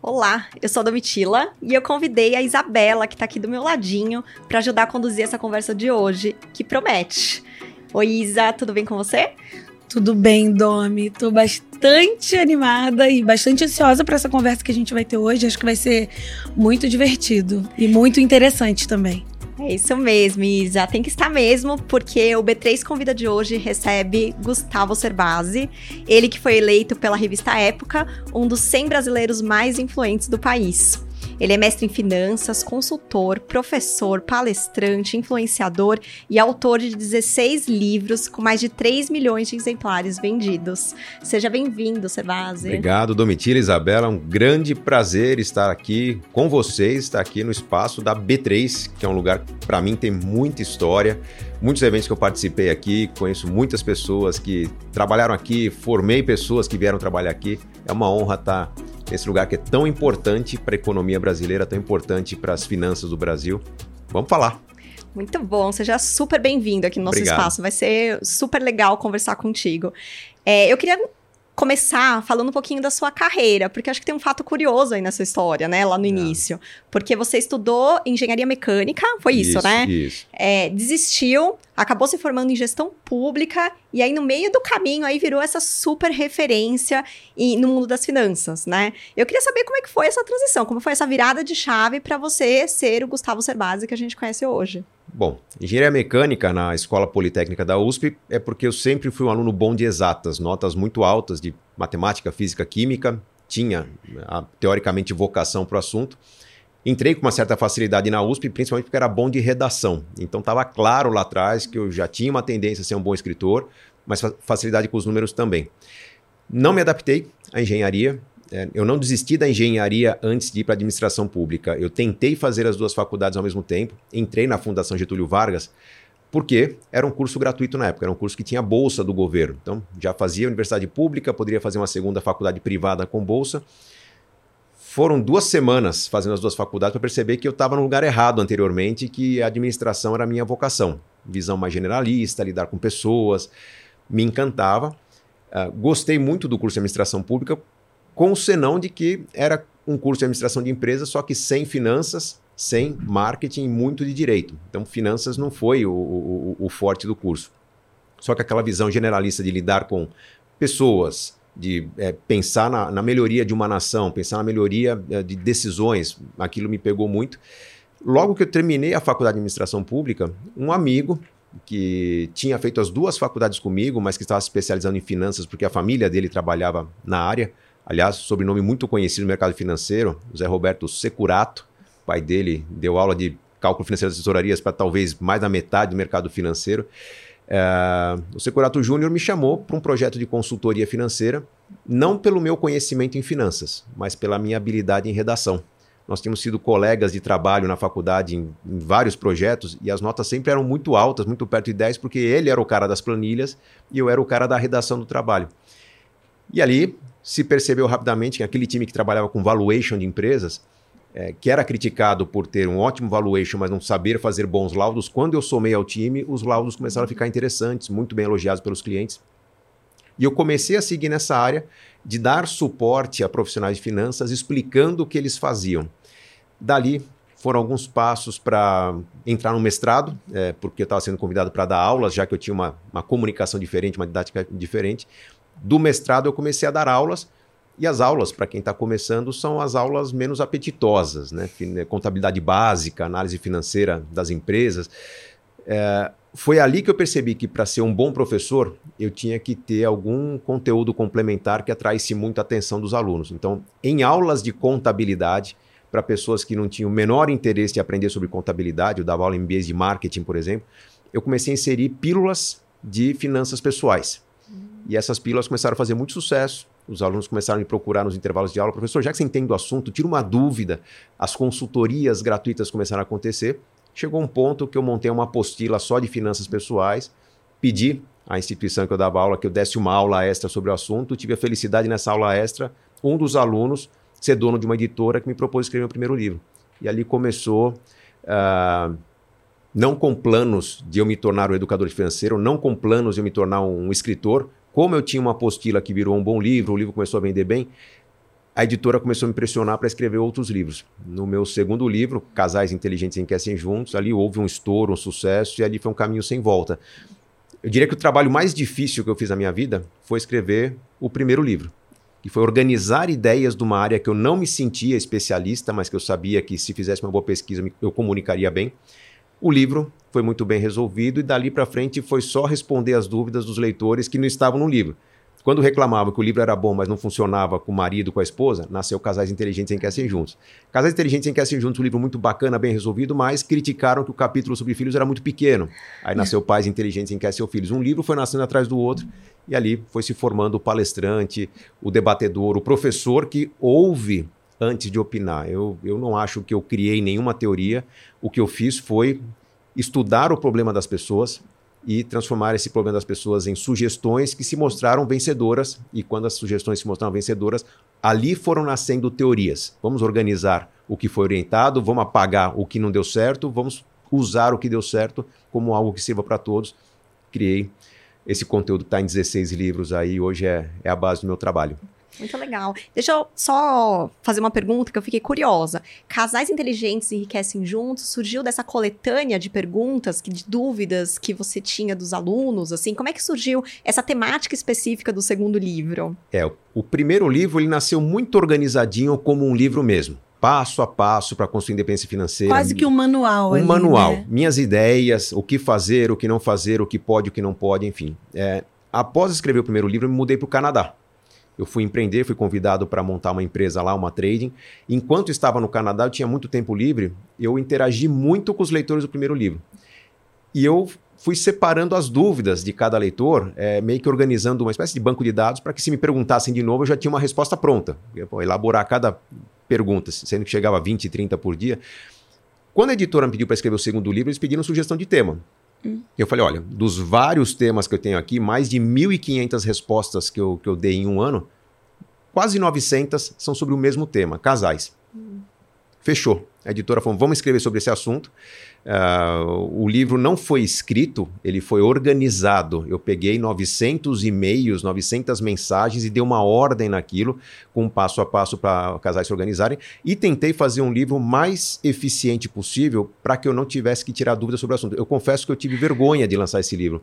Olá, eu sou a Domitila e eu convidei a Isabela, que está aqui do meu ladinho, para ajudar a conduzir essa conversa de hoje, que promete. Oi, Isa, tudo bem com você? Tudo bem, Domi. Tô bastante animada e bastante ansiosa para essa conversa que a gente vai ter hoje. Acho que vai ser muito divertido e muito interessante também. É isso mesmo, Isa. Tem que estar mesmo, porque o B3 Convida de hoje recebe Gustavo Cerbasi, ele que foi eleito pela revista Época um dos 100 brasileiros mais influentes do país. Ele é mestre em finanças, consultor, professor, palestrante, influenciador e autor de 16 livros com mais de 3 milhões de exemplares vendidos. Seja bem-vindo, Servase. Obrigado, Domitila Isabela. É um grande prazer estar aqui com vocês, estar aqui no espaço da B3, que é um lugar que para mim tem muita história muitos eventos que eu participei aqui, conheço muitas pessoas que trabalharam aqui, formei pessoas que vieram trabalhar aqui. É uma honra estar nesse lugar que é tão importante para a economia brasileira, tão importante para as finanças do Brasil. Vamos falar. Muito bom, seja super bem-vindo aqui no nosso Obrigado. espaço. Vai ser super legal conversar contigo. É, eu queria começar falando um pouquinho da sua carreira, porque acho que tem um fato curioso aí nessa história, né, lá no é. início. Porque você estudou engenharia mecânica, foi isso, isso né? Isso. É, desistiu, acabou se formando em gestão pública e aí no meio do caminho aí virou essa super referência em, no mundo das finanças, né? Eu queria saber como é que foi essa transição, como foi essa virada de chave para você ser o Gustavo Cerbasi que a gente conhece hoje. Bom, engenharia mecânica na Escola Politécnica da USP é porque eu sempre fui um aluno bom de exatas, notas muito altas de matemática, física, química, tinha a, teoricamente vocação para o assunto. Entrei com uma certa facilidade na USP, principalmente porque era bom de redação. Então estava claro lá atrás que eu já tinha uma tendência a ser um bom escritor, mas facilidade com os números também. Não me adaptei à engenharia, eu não desisti da engenharia antes de ir para a administração pública. Eu tentei fazer as duas faculdades ao mesmo tempo, entrei na Fundação Getúlio Vargas, porque era um curso gratuito na época, era um curso que tinha bolsa do governo. Então, já fazia universidade pública, poderia fazer uma segunda faculdade privada com bolsa. Foram duas semanas fazendo as duas faculdades para perceber que eu estava no lugar errado anteriormente, que a administração era a minha vocação. Visão mais generalista, lidar com pessoas, me encantava. Uh, gostei muito do curso de administração pública com o senão de que era um curso de administração de empresas, só que sem finanças, sem marketing muito de direito. Então, finanças não foi o, o, o forte do curso. Só que aquela visão generalista de lidar com pessoas, de é, pensar na, na, melhoria de uma nação, pensar na melhoria é, de decisões, aquilo me pegou muito. Logo que eu terminei a faculdade de administração pública, um amigo que tinha feito as duas faculdades comigo, mas que estava se especializando em finanças porque a família dele trabalhava na área, Aliás, sobrenome muito conhecido no mercado financeiro, José Roberto Securato. Pai dele deu aula de cálculo financeiro das tesourarias para talvez mais da metade do mercado financeiro. É, o Securato Júnior me chamou para um projeto de consultoria financeira, não pelo meu conhecimento em finanças, mas pela minha habilidade em redação. Nós tínhamos sido colegas de trabalho na faculdade em, em, vários projetos e as notas sempre eram muito altas, muito perto de 10, porque ele era o cara das planilhas e eu era o cara da redação do trabalho. E ali se percebeu rapidamente que aquele time que trabalhava com valuation de empresas, é, que era criticado por ter um ótimo valuation, mas não saber fazer bons laudos, quando eu somei ao time, os laudos começaram a ficar interessantes, muito bem elogiados pelos clientes. E eu comecei a seguir nessa área de dar suporte a profissionais de finanças, explicando o que eles faziam. Dali foram alguns passos para entrar no mestrado, é, porque eu estava sendo convidado para dar aulas, já que eu tinha uma, uma comunicação diferente, uma didática diferente do mestrado eu comecei a dar aulas. E as aulas, para quem está começando, são as aulas menos apetitosas, né? Contabilidade básica, análise financeira das empresas. É, foi ali que eu percebi que para ser um bom professor, eu tinha que ter algum conteúdo complementar que atraísse muito a atenção dos alunos. Então, em aulas de contabilidade, para pessoas que não tinham o menor interesse em aprender sobre contabilidade, eu dava aula em MBAs de marketing, por exemplo, eu comecei a inserir pílulas de finanças pessoais. E essas pílulas começaram a fazer muito sucesso. Os alunos começaram a me procurar nos intervalos de aula. Professor, já que você entende o assunto, tira uma dúvida. As consultorias gratuitas começaram a acontecer. Chegou um ponto que eu montei uma apostila só de finanças pessoais, pedi à instituição que eu dava aula que eu desse uma aula extra sobre o assunto. Tive a felicidade nessa aula extra, um dos alunos ser dono de uma editora que me propôs escrever o primeiro livro. E ali começou, uh, não com planos de eu me tornar um educador financeiro, não com planos de eu me tornar um escritor, como eu tinha uma apostila que virou um bom livro, o livro começou a vender bem, a editora começou a me pressionar para escrever outros livros. No meu segundo livro, Casais Inteligentes Enriquecem Juntos, ali houve um estouro, um sucesso, e ali foi um caminho sem volta. Eu diria que o trabalho mais difícil que eu fiz na minha vida foi escrever o primeiro livro, que foi organizar ideias de uma área que eu não me sentia especialista, mas que eu sabia que se fizesse uma boa pesquisa eu comunicaria bem. O livro foi muito bem resolvido e dali para frente foi só responder as dúvidas dos leitores que não estavam no livro. Quando reclamavam que o livro era bom, mas não funcionava com o marido, com a esposa, nasceu Casais Inteligentes Enriquecem Juntos. Casais Inteligentes Enriquecem Juntos, um livro muito bacana, bem resolvido, mas criticaram que o capítulo sobre filhos era muito pequeno. Aí nasceu Pais Inteligentes Enriquecem Filhos. Um livro foi nascendo atrás do outro e ali foi se formando o palestrante, o debatedor, o professor que ouve antes de opinar. Eu, eu não acho que eu criei nenhuma teoria. O que eu fiz foi estudar o problema das pessoas, e transformar esse problema das pessoas em sugestões que se mostraram vencedoras. E quando as sugestões se mostraram vencedoras, ali foram nascendo teorias. Vamos organizar o que foi orientado, vamos apagar o que não deu certo, vamos usar o que deu certo como algo que sirva para todos. Criei esse conteúdo, está em 16 livros aí, hoje é, é a base do meu trabalho. Muito legal. Deixa eu só fazer uma pergunta que eu fiquei curiosa. Casais inteligentes enriquecem juntos surgiu dessa coletânea de perguntas, de dúvidas que você tinha dos alunos, assim, como é que surgiu essa temática específica do segundo livro? É, o primeiro livro ele nasceu muito organizadinho como um livro mesmo passo a passo para construir independência financeira. Quase que um manual. Um ali, manual. Né? Minhas ideias, o que fazer, o que não fazer, o que pode, o que não pode, enfim. É, após escrever o primeiro livro, eu me mudei para o Canadá. Eu fui empreender, fui convidado para montar uma empresa lá, uma trading. Enquanto estava no Canadá, eu tinha muito tempo livre, eu interagi muito com os leitores do primeiro livro. E eu fui separando as dúvidas de cada leitor, é, meio que organizando uma espécie de banco de dados para que se me perguntassem de novo, eu já tinha uma resposta pronta. Eu, elaborar cada pergunta, sendo que chegava a 20, 30 por dia. Quando a editora me pediu para escrever o segundo livro, eles pediram sugestão de tema. Hum. Eu falei, olha, dos vários temas que eu tenho aqui, mais de 1.500 respostas que eu, que eu dei em um ano, quase 900 são sobre o mesmo tema, casais. Hum. Fechou. A editora falou, vamos escrever sobre esse assunto. Uh, o livro não foi escrito, ele foi organizado. Eu peguei 900 e-mails, 900 mensagens e dei uma ordem naquilo, com passo a passo para casais se organizarem. E tentei fazer um livro mais eficiente possível para que eu não tivesse que tirar dúvidas sobre o assunto. Eu confesso que eu tive vergonha de lançar esse livro,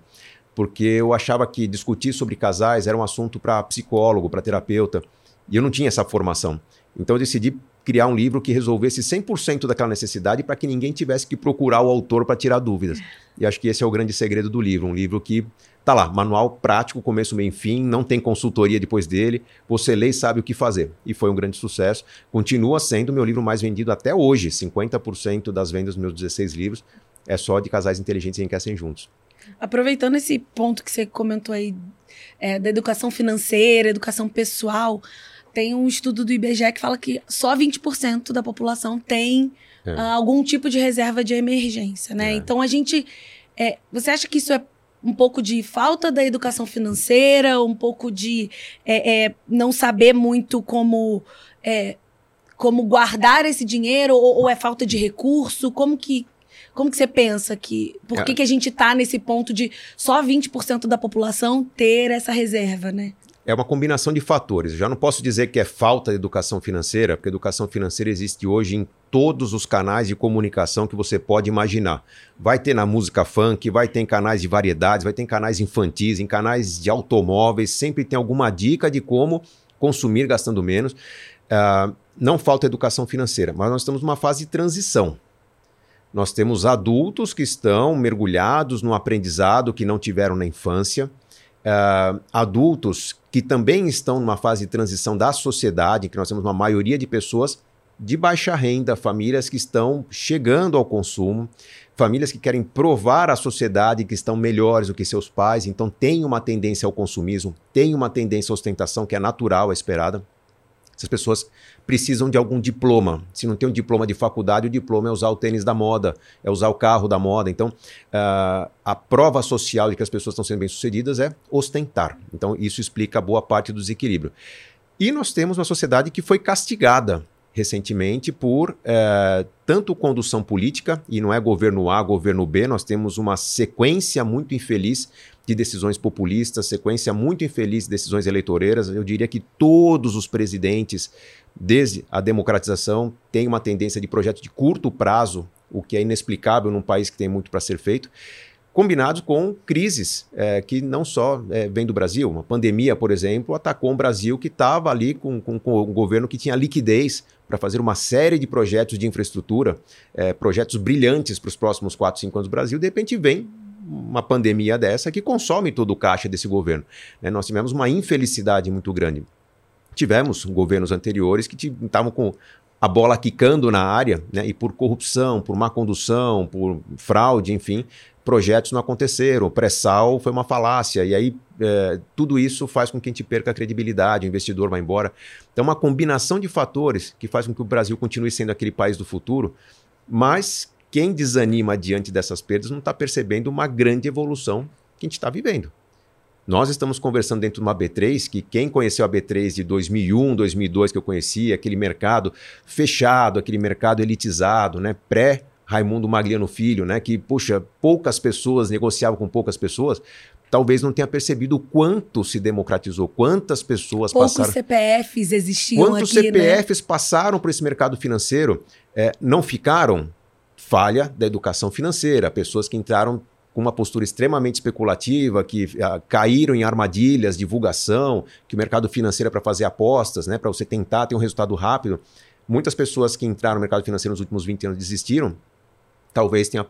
porque eu achava que discutir sobre casais era um assunto para psicólogo, para terapeuta, e eu não tinha essa formação. Então eu decidi criar um livro que resolvesse 100% daquela necessidade para que ninguém tivesse que procurar o autor para tirar dúvidas. E acho que esse é o grande segredo do livro, um livro que tá lá, manual prático, começo, meio fim, não tem consultoria depois dele, você lê e sabe o que fazer. E foi um grande sucesso. Continua sendo meu livro mais vendido até hoje, 50% das vendas dos meus 16 livros é só de casais inteligentes e enriquecem juntos. Aproveitando esse ponto que você comentou aí é, da educação financeira, educação pessoal, tem um estudo do IBGE que fala que só 20% da população tem é. uh, algum tipo de reserva de emergência, né? É. Então a gente. É, você acha que isso é um pouco de falta da educação financeira, um pouco de é, é, não saber muito como, é, como guardar esse dinheiro, ou, ou, é falta de recurso? Como que, como que você pensa que. Por que, que a gente está nesse ponto de só 20% da população ter essa reserva, né? É uma combinação de fatores. Eu já não posso dizer que é falta de educação financeira, porque educação financeira existe hoje em todos os canais de comunicação que você pode imaginar. Vai ter na música funk, vai ter em canais de variedades, vai ter em canais infantis, em canais de automóveis, sempre tem alguma dica de como consumir gastando menos. Uh, não falta educação financeira, mas nós estamos numa fase de transição. Nós temos adultos que estão mergulhados no aprendizado que não tiveram na infância uh, adultos que também estão numa fase de transição da sociedade, em que nós temos uma maioria de pessoas de baixa renda, famílias que estão chegando ao consumo, famílias que querem provar à sociedade que estão melhores do que seus pais, então tem uma tendência ao consumismo, tem uma tendência à ostentação que é natural, é esperada. Essas pessoas precisam de algum diploma. Se não tem um diploma de faculdade, o diploma é usar o tênis da moda, é usar o carro da moda. Então, uh, a prova social de que as pessoas estão sendo bem-sucedidas é ostentar. Então, isso explica boa parte do desequilíbrio. E nós temos uma sociedade que foi castigada recentemente por é, tanto condução política, e não é governo A, governo B, nós temos uma sequência muito infeliz de decisões populistas, sequência muito infeliz de decisões eleitoreiras. Eu diria que todos os presidentes, desde a democratização, têm uma tendência de projeto de curto prazo, o que é inexplicável num país que tem muito para ser feito combinados com crises é, que não só é, vêm do Brasil. Uma pandemia, por exemplo, atacou um Brasil que estava ali com, com, com, um governo que tinha liquidez para fazer uma série de projetos de infraestrutura, é, projetos brilhantes para os próximos 4, 5 anos do Brasil. De repente vem uma pandemia dessa que consome todo o caixa desse governo. Né? Nós tivemos uma infelicidade muito grande. Tivemos governos anteriores que estavam com a bola quicando na área, né? e por corrupção, por má condução, por fraude, enfim, projetos não aconteceram, o pré-sal foi uma falácia, e aí é, tudo isso faz com que a gente perca a credibilidade, o investidor vai embora. Então, uma combinação de fatores que faz com que o Brasil continue sendo aquele país do futuro, mas quem desanima diante dessas perdas não está percebendo uma grande evolução que a gente está vivendo. Nós estamos conversando dentro de uma B3 que quem conheceu a B3 de 2001, 2002 que eu conheci, aquele mercado fechado, aquele mercado elitizado, né, pré Raimundo Magliano Filho, né, que puxa, poucas pessoas negociavam com poucas pessoas, talvez não tenha percebido o quanto se democratizou, quantas pessoas Poucos passaram. CPFs existiam Quantos aqui, CPFs né? passaram por esse mercado financeiro? É, não ficaram? Falha da educação financeira. Pessoas que entraram com uma postura extremamente especulativa, que uh, caíram em armadilhas, divulgação, que o mercado financeiro é para fazer apostas, né, para você tentar ter um resultado rápido. Muitas pessoas que entraram no mercado financeiro nos últimos 20 anos desistiram, talvez tenha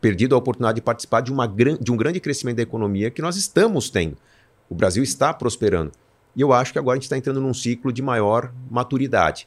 perdido a oportunidade de participar de, uma, de um grande crescimento da economia que nós estamos tendo. O Brasil está prosperando. E eu acho que agora a gente está entrando num ciclo de maior maturidade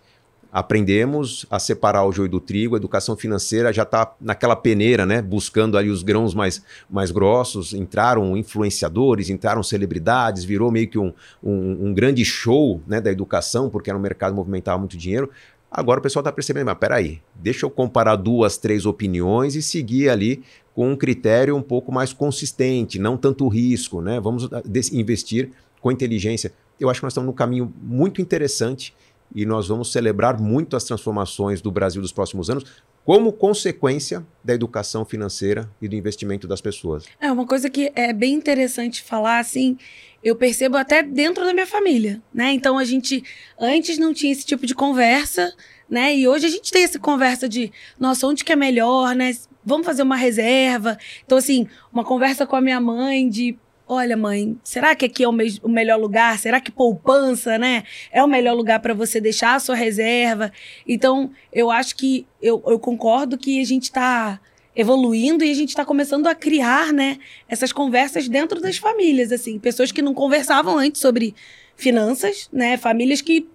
aprendemos a separar o joio do trigo, a educação financeira já está naquela peneira, né, buscando ali os grãos mais, mais grossos, entraram influenciadores, entraram celebridades, virou meio que um, um, um grande show né, da educação, porque era um mercado que movimentava muito dinheiro. Agora o pessoal está percebendo, mas peraí, deixa eu comparar duas, três opiniões e seguir ali com um critério um pouco mais consistente, não tanto risco, né? Vamos ah, investir com inteligência. Eu acho que nós estamos num caminho muito interessante e nós vamos celebrar muito as transformações do Brasil dos próximos anos como consequência da educação financeira e do investimento das pessoas. É uma coisa que é bem interessante falar, assim, eu percebo até dentro da minha família, né? Então a gente antes não tinha esse tipo de conversa, né? E hoje a gente tem essa conversa de, nossa, onde que é melhor, né? Vamos fazer uma reserva. Então assim, uma conversa com a minha mãe de olha, mãe, será que aqui é o, me o melhor lugar? Será que poupança, né? É o melhor lugar para você deixar a sua reserva? Então, eu acho que eu, eu concordo que a gente está evoluindo e a gente está começando a criar, né, essas conversas dentro das famílias, assim, pessoas que não conversavam antes sobre finanças, né, famílias que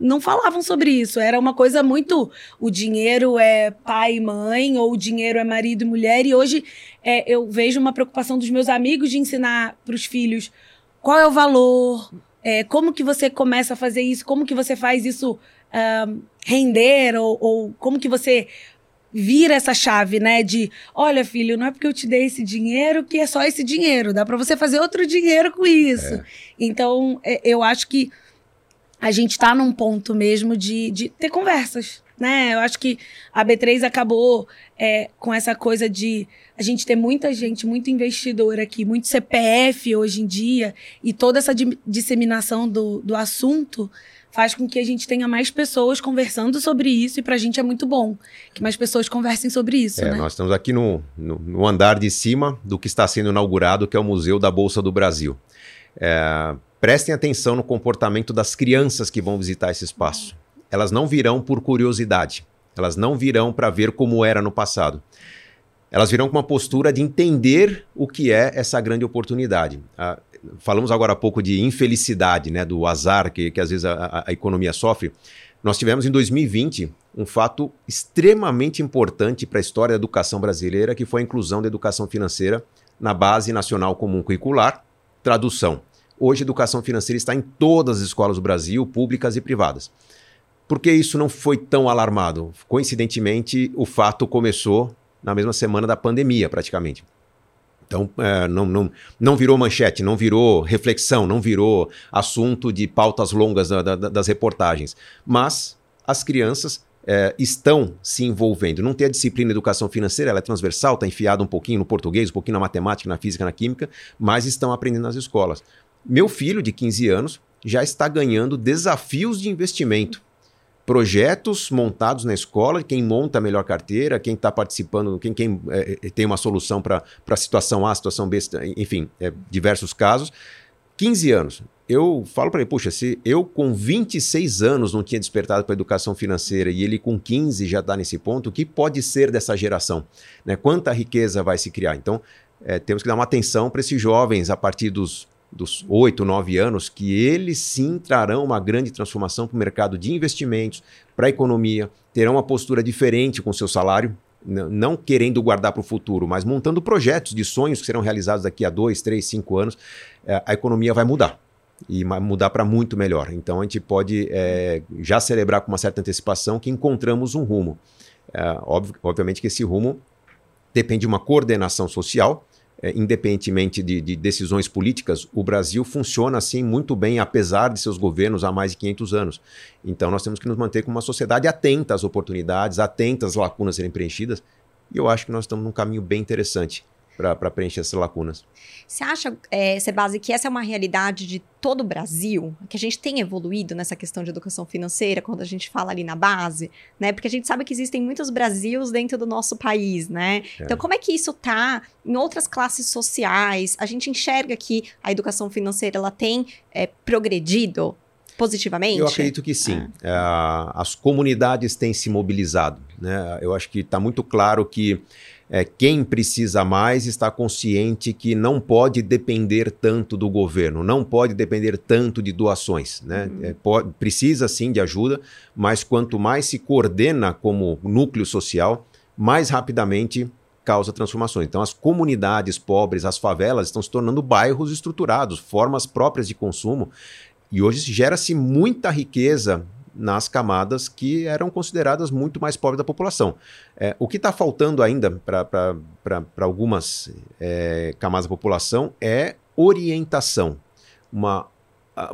não falavam sobre isso. Era uma coisa muito. O dinheiro é pai e mãe, ou o dinheiro é marido e mulher. E hoje é, eu vejo uma preocupação dos meus amigos de ensinar para os filhos qual é o valor, é, como que você começa a fazer isso, como que você faz isso uh, render, ou, ou como que você vira essa chave, né? De, olha, filho, não é porque eu te dei esse dinheiro que é só esse dinheiro, dá para você fazer outro dinheiro com isso. É. Então, é, eu acho que a gente está num ponto mesmo de, de ter conversas, né? Eu acho que a B3 acabou é, com essa coisa de a gente ter muita gente, muito investidor aqui, muito CPF hoje em dia, e toda essa disseminação do, do assunto faz com que a gente tenha mais pessoas conversando sobre isso e para a gente é muito bom que mais pessoas conversem sobre isso. É, né? Nós estamos aqui no, no, no, andar de cima do que está sendo inaugurado, que é o Museu da Bolsa do Brasil. É, Prestem atenção no comportamento das crianças que vão visitar esse espaço. Elas não virão por curiosidade. Elas não virão para ver como era no passado. Elas virão com uma postura de entender o que é essa grande oportunidade. Ah, falamos agora há pouco de infelicidade, né, do azar que, que às vezes a, a economia sofre. Nós tivemos em 2020 um fato extremamente importante para a história da educação brasileira, que foi a inclusão da educação financeira na Base Nacional Comum Curricular. Tradução: Hoje, educação financeira está em todas as escolas do Brasil, públicas e privadas. Por que isso não foi tão alarmado? Coincidentemente, o fato começou na mesma semana da pandemia, praticamente. Então, é, não, não, não virou manchete, não virou reflexão, não virou assunto de pautas longas da, da, das reportagens. Mas as crianças é, estão se envolvendo. Não tem a disciplina educação financeira, ela é transversal, está enfiada um pouquinho no português, um pouquinho na matemática, na física, na química, mas estão aprendendo nas escolas. Meu filho, de 15 anos, já está ganhando desafios de investimento. Projetos montados na escola, quem monta a melhor carteira, quem está participando, quem, quem é, tem uma solução para a situação A, situação B, enfim, é, diversos casos. 15 anos. Eu falo para ele, puxa, se eu com 26 anos não tinha despertado para a educação financeira e ele com 15 já está nesse ponto, o que pode ser dessa geração? Né? Quanta riqueza vai se criar? Então, é, temos que dar uma atenção para esses jovens a partir dos dos 8, 9 anos, que eles sim trarão uma grande transformação para o mercado de investimentos, para a economia, terão uma postura diferente com seu salário, não querendo guardar para o futuro, mas montando projetos de sonhos que serão realizados daqui a 2, 3, 5 anos, é, a economia vai mudar. E mudar para muito melhor. Então a gente pode é, já celebrar com uma certa antecipação que encontramos um rumo. É, obviamente que esse rumo depende de uma coordenação social, é, independentemente de, de, decisões políticas, o Brasil funciona assim muito bem, apesar de seus governos há mais de 500 anos. Então, nós temos que nos manter como uma sociedade atenta às oportunidades, atenta às lacunas serem preenchidas, e eu acho que nós estamos num caminho bem interessante para preencher essas lacunas. Você acha, é, Sebase, que essa é uma realidade de todo o Brasil? Que a gente tem evoluído nessa questão de educação financeira quando a gente fala ali na base, né? Porque a gente sabe que existem muitos Brasils dentro do nosso país, né? É. Então, como é que isso tá em outras classes sociais? A gente enxerga que a educação financeira ela tem é, progredido positivamente? Eu acredito que sim. Ah. É, as comunidades têm se mobilizado. Né? Eu acho que está muito claro que é, quem precisa mais está consciente que não pode depender tanto do governo, não pode depender tanto de doações. Né? Uhum. É, pode, precisa sim de ajuda, mas quanto mais se coordena como núcleo social, mais rapidamente causa transformações. Então, as comunidades pobres, as favelas, estão se tornando bairros estruturados, formas próprias de consumo. E hoje gera-se muita riqueza nas camadas que eram consideradas muito mais pobres da população. É, o que está faltando ainda para algumas é, camadas da população é orientação, uma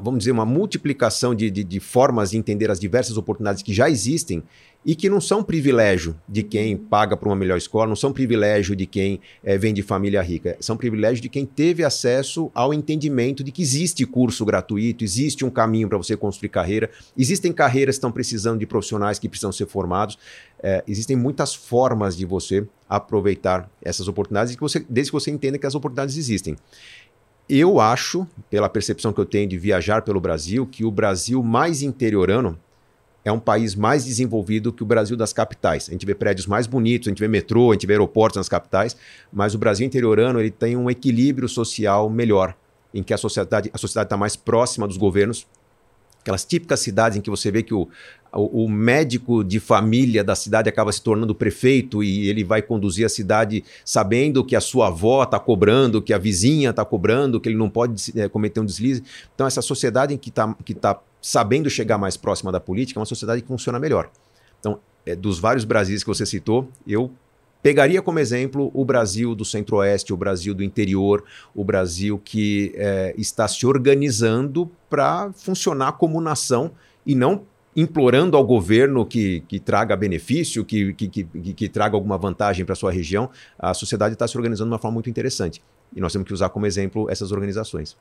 vamos dizer, uma multiplicação de, de, de, formas de entender as diversas oportunidades que já existem e que não são privilégio de quem paga para uma melhor escola, não são privilégio de quem é, vem de família rica, são privilégio de quem teve acesso ao entendimento de que existe curso gratuito, existe um caminho para você construir carreira, existem carreiras que estão precisando de profissionais que precisam ser formados, é, existem muitas formas de você aproveitar essas oportunidades, desde que você entenda que as oportunidades existem. Eu acho, pela percepção que eu tenho de viajar pelo Brasil, que o Brasil mais interiorano é um país mais desenvolvido que o Brasil das capitais. A gente vê prédios mais bonitos, a gente vê metrô, a gente vê aeroportos nas capitais, mas o Brasil interiorano ele tem um equilíbrio social melhor, em que a sociedade a sociedade está mais próxima dos governos. Aquelas típicas cidades em que você vê que o, o, médico de família da cidade acaba se tornando prefeito e ele vai conduzir a cidade sabendo que a sua avó está cobrando, que a vizinha está cobrando, que ele não pode é, cometer um deslize. Então, essa sociedade em que está que tá sabendo chegar mais próxima da política, é uma sociedade que funciona melhor. Então, é, dos vários Brasis que você citou, eu pegaria como exemplo o Brasil do Centro-Oeste, o Brasil do interior, o Brasil que é, está se organizando para funcionar como nação e não implorando ao governo que, que traga benefício, que, que, que, que traga alguma vantagem para a sua região. A sociedade está se organizando de uma forma muito interessante. E nós temos que usar como exemplo essas organizações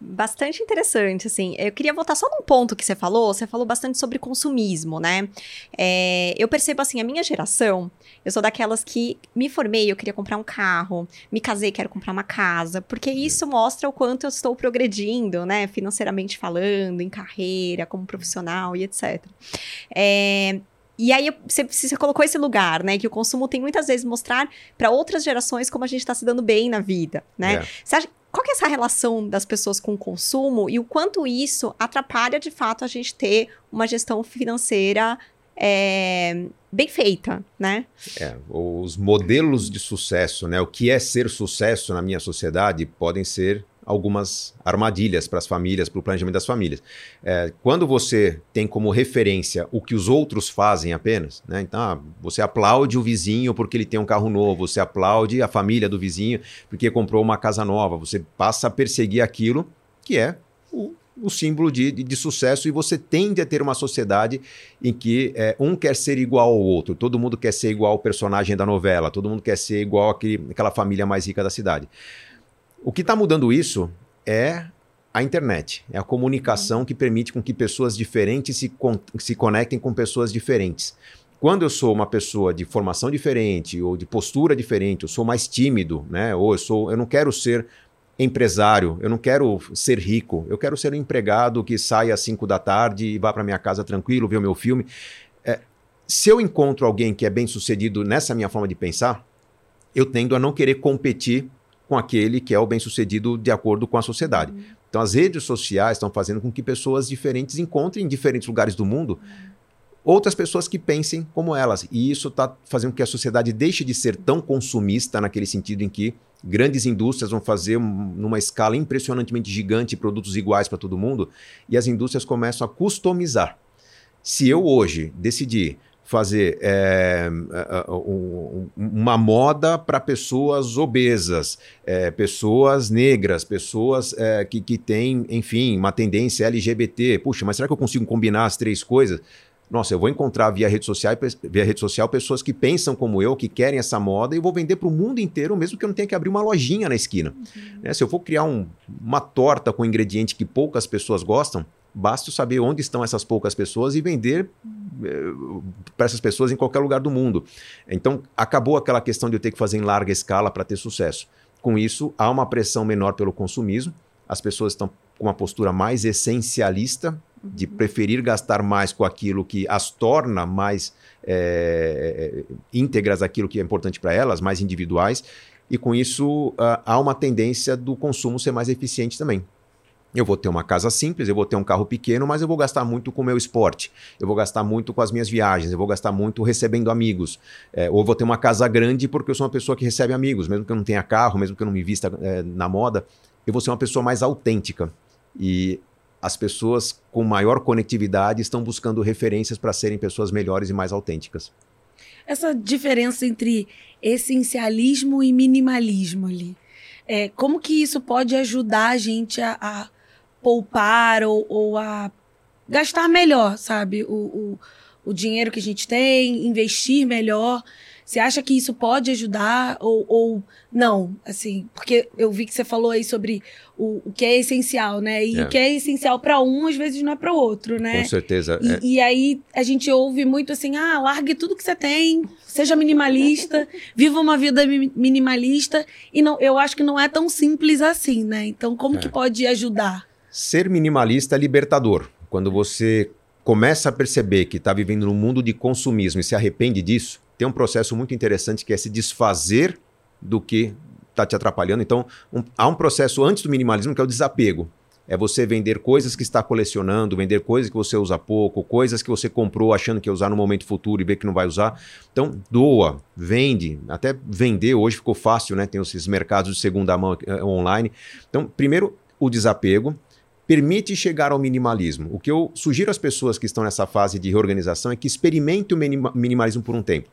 bastante interessante, assim. Eu queria voltar só num ponto que você falou. Você falou bastante sobre consumismo, né? É, eu percebo, assim, a minha geração, eu sou daquelas que me formei, eu queria comprar um carro, me casei, quero comprar uma casa, porque isso mostra o quanto eu estou progredindo, né? Financeiramente falando, em carreira, como profissional e etc. É, e aí você, você, colocou esse lugar, né? Que o consumo tem muitas vezes mostrar para outras gerações como a gente está se dando bem na vida, né? É. Você acha, qual que é essa relação das pessoas com o consumo e o quanto isso atrapalha de fato a gente ter uma gestão financeira é, bem feita, né? É, os modelos de sucesso, né? O que é ser sucesso na minha sociedade podem ser algumas armadilhas para as famílias, para o planejamento das famílias. É, quando você tem como referência o que os outros fazem apenas, né? então ah, você aplaude o vizinho porque ele tem um carro novo, você aplaude a família do vizinho porque comprou uma casa nova, você passa a perseguir aquilo que é o o símbolo de, de, de, sucesso e você tende a ter uma sociedade em que é, um quer ser igual ao outro, todo mundo quer ser igual ao personagem da novela, todo mundo quer ser igual àquele, àquela família mais rica da cidade. O que está mudando isso é a internet, é a comunicação que permite com que pessoas diferentes se, con se conectem com pessoas diferentes. Quando eu sou uma pessoa de formação diferente ou de postura diferente, eu sou mais tímido, né? Ou eu sou, eu não quero ser empresário, eu não quero ser rico, eu quero ser um empregado que sai às 5 da tarde e vá para minha casa tranquilo, ver o meu filme. É, se eu encontro alguém que é bem sucedido nessa minha forma de pensar, eu tendo a não querer competir com aquele que é o bem sucedido de acordo com a sociedade. Uhum. Então, as redes sociais estão fazendo com que pessoas diferentes encontrem em diferentes lugares do mundo outras pessoas que pensem como elas. E isso está fazendo com que a sociedade deixe de ser tão consumista, naquele sentido em que grandes indústrias vão fazer numa escala impressionantemente gigante produtos iguais para todo mundo e as indústrias começam a customizar. Se eu hoje decidir fazer é, uma moda para pessoas obesas, é, pessoas negras, pessoas é, que, que têm, enfim, uma tendência LGBT. Puxa, mas será que eu consigo combinar as três coisas? Nossa, eu vou encontrar via rede social, via rede social pessoas que pensam como eu, que querem essa moda e vou vender para o mundo inteiro, mesmo que eu não tenha que abrir uma lojinha na esquina. Uhum. Né? Se eu for criar um, uma torta com um ingrediente que poucas pessoas gostam, basta saber onde estão essas poucas pessoas e vender eh, para essas pessoas em qualquer lugar do mundo. Então, acabou aquela questão de eu ter que fazer em larga escala para ter sucesso. Com isso, há uma pressão menor pelo consumismo, as pessoas estão com uma postura mais essencialista, de preferir gastar mais com aquilo que as torna mais é, íntegras aquilo que é importante para elas, mais individuais, e com isso uh, há uma tendência do consumo ser mais eficiente também. Eu vou ter uma casa simples, eu vou ter um carro pequeno, mas eu vou gastar muito com o meu esporte, eu vou gastar muito com as minhas viagens, eu vou gastar muito recebendo amigos. É, ou vou ter uma casa grande porque eu sou uma pessoa que recebe amigos, mesmo que eu não tenha carro, mesmo que eu não me vista é, na moda, eu vou ser uma pessoa mais autêntica. E as pessoas com maior conectividade estão buscando referências para serem pessoas melhores e mais autênticas. Essa diferença entre essencialismo e minimalismo ali. É, como que isso pode ajudar a gente a, a poupar ou, ou, a gastar melhor, sabe? O, o, o dinheiro que a gente tem, investir melhor. Você acha que isso pode ajudar ou, ou não? Assim, porque eu vi que você falou aí sobre o, o que é essencial, né? E é. o que é essencial para um, às vezes não é para o outro, né? Com certeza. E, é. e, aí a gente ouve muito assim: ah, largue tudo que você tem, seja minimalista, viva uma vida minimalista. E não, eu acho que não é tão simples assim, né? Então, como é. que pode ajudar? Ser minimalista é libertador. Quando você começa a perceber que está vivendo num mundo de consumismo e se arrepende disso, tem um processo muito interessante que é se desfazer do que está te atrapalhando. Então, um, há um processo antes do minimalismo que é o desapego. É você vender coisas que está colecionando, vender coisas que você usa pouco, coisas que você comprou achando que ia usar no momento futuro e vê que não vai usar. Então, doa, vende. Até vender hoje ficou fácil, né? Tem esses mercados de segunda mão uh, online. Então, primeiro, o desapego permite chegar ao minimalismo. O que eu sugiro às pessoas que estão nessa fase de reorganização é que experimentem o minimalismo por um tempo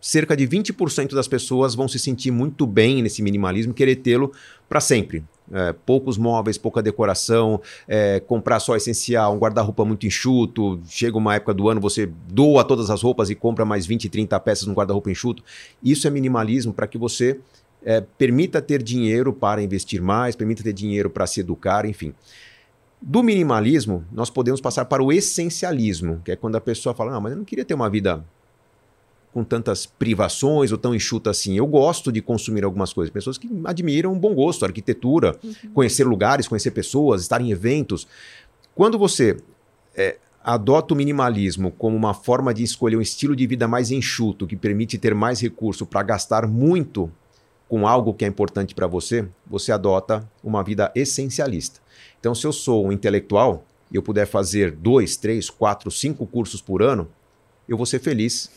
cerca de 20% das pessoas vão se sentir muito bem nesse minimalismo querer tê-lo para sempre. É, poucos móveis, pouca decoração, é, comprar só essencial, um guarda-roupa muito enxuto. Chega uma época do ano, você doa todas as roupas e compra mais 20, 30 peças no guarda-roupa enxuto. Isso é minimalismo para que você é, permita ter dinheiro para investir mais, permita ter dinheiro para se educar, enfim. Do minimalismo, nós podemos passar para o essencialismo, que é quando a pessoa fala: Não, mas eu não queria ter uma vida com tantas privações ou tão enxuta assim. Eu gosto de consumir algumas coisas. Pessoas que admiram um bom gosto, arquitetura, uhum. conhecer lugares, conhecer pessoas, estar em eventos. Quando você é, adota o minimalismo como uma forma de escolher um estilo de vida mais enxuto, que permite ter mais recurso para gastar muito com algo que é importante para você, você adota uma vida essencialista. Então, se eu sou um intelectual e eu puder fazer dois, três, quatro, cinco cursos por ano, eu vou ser feliz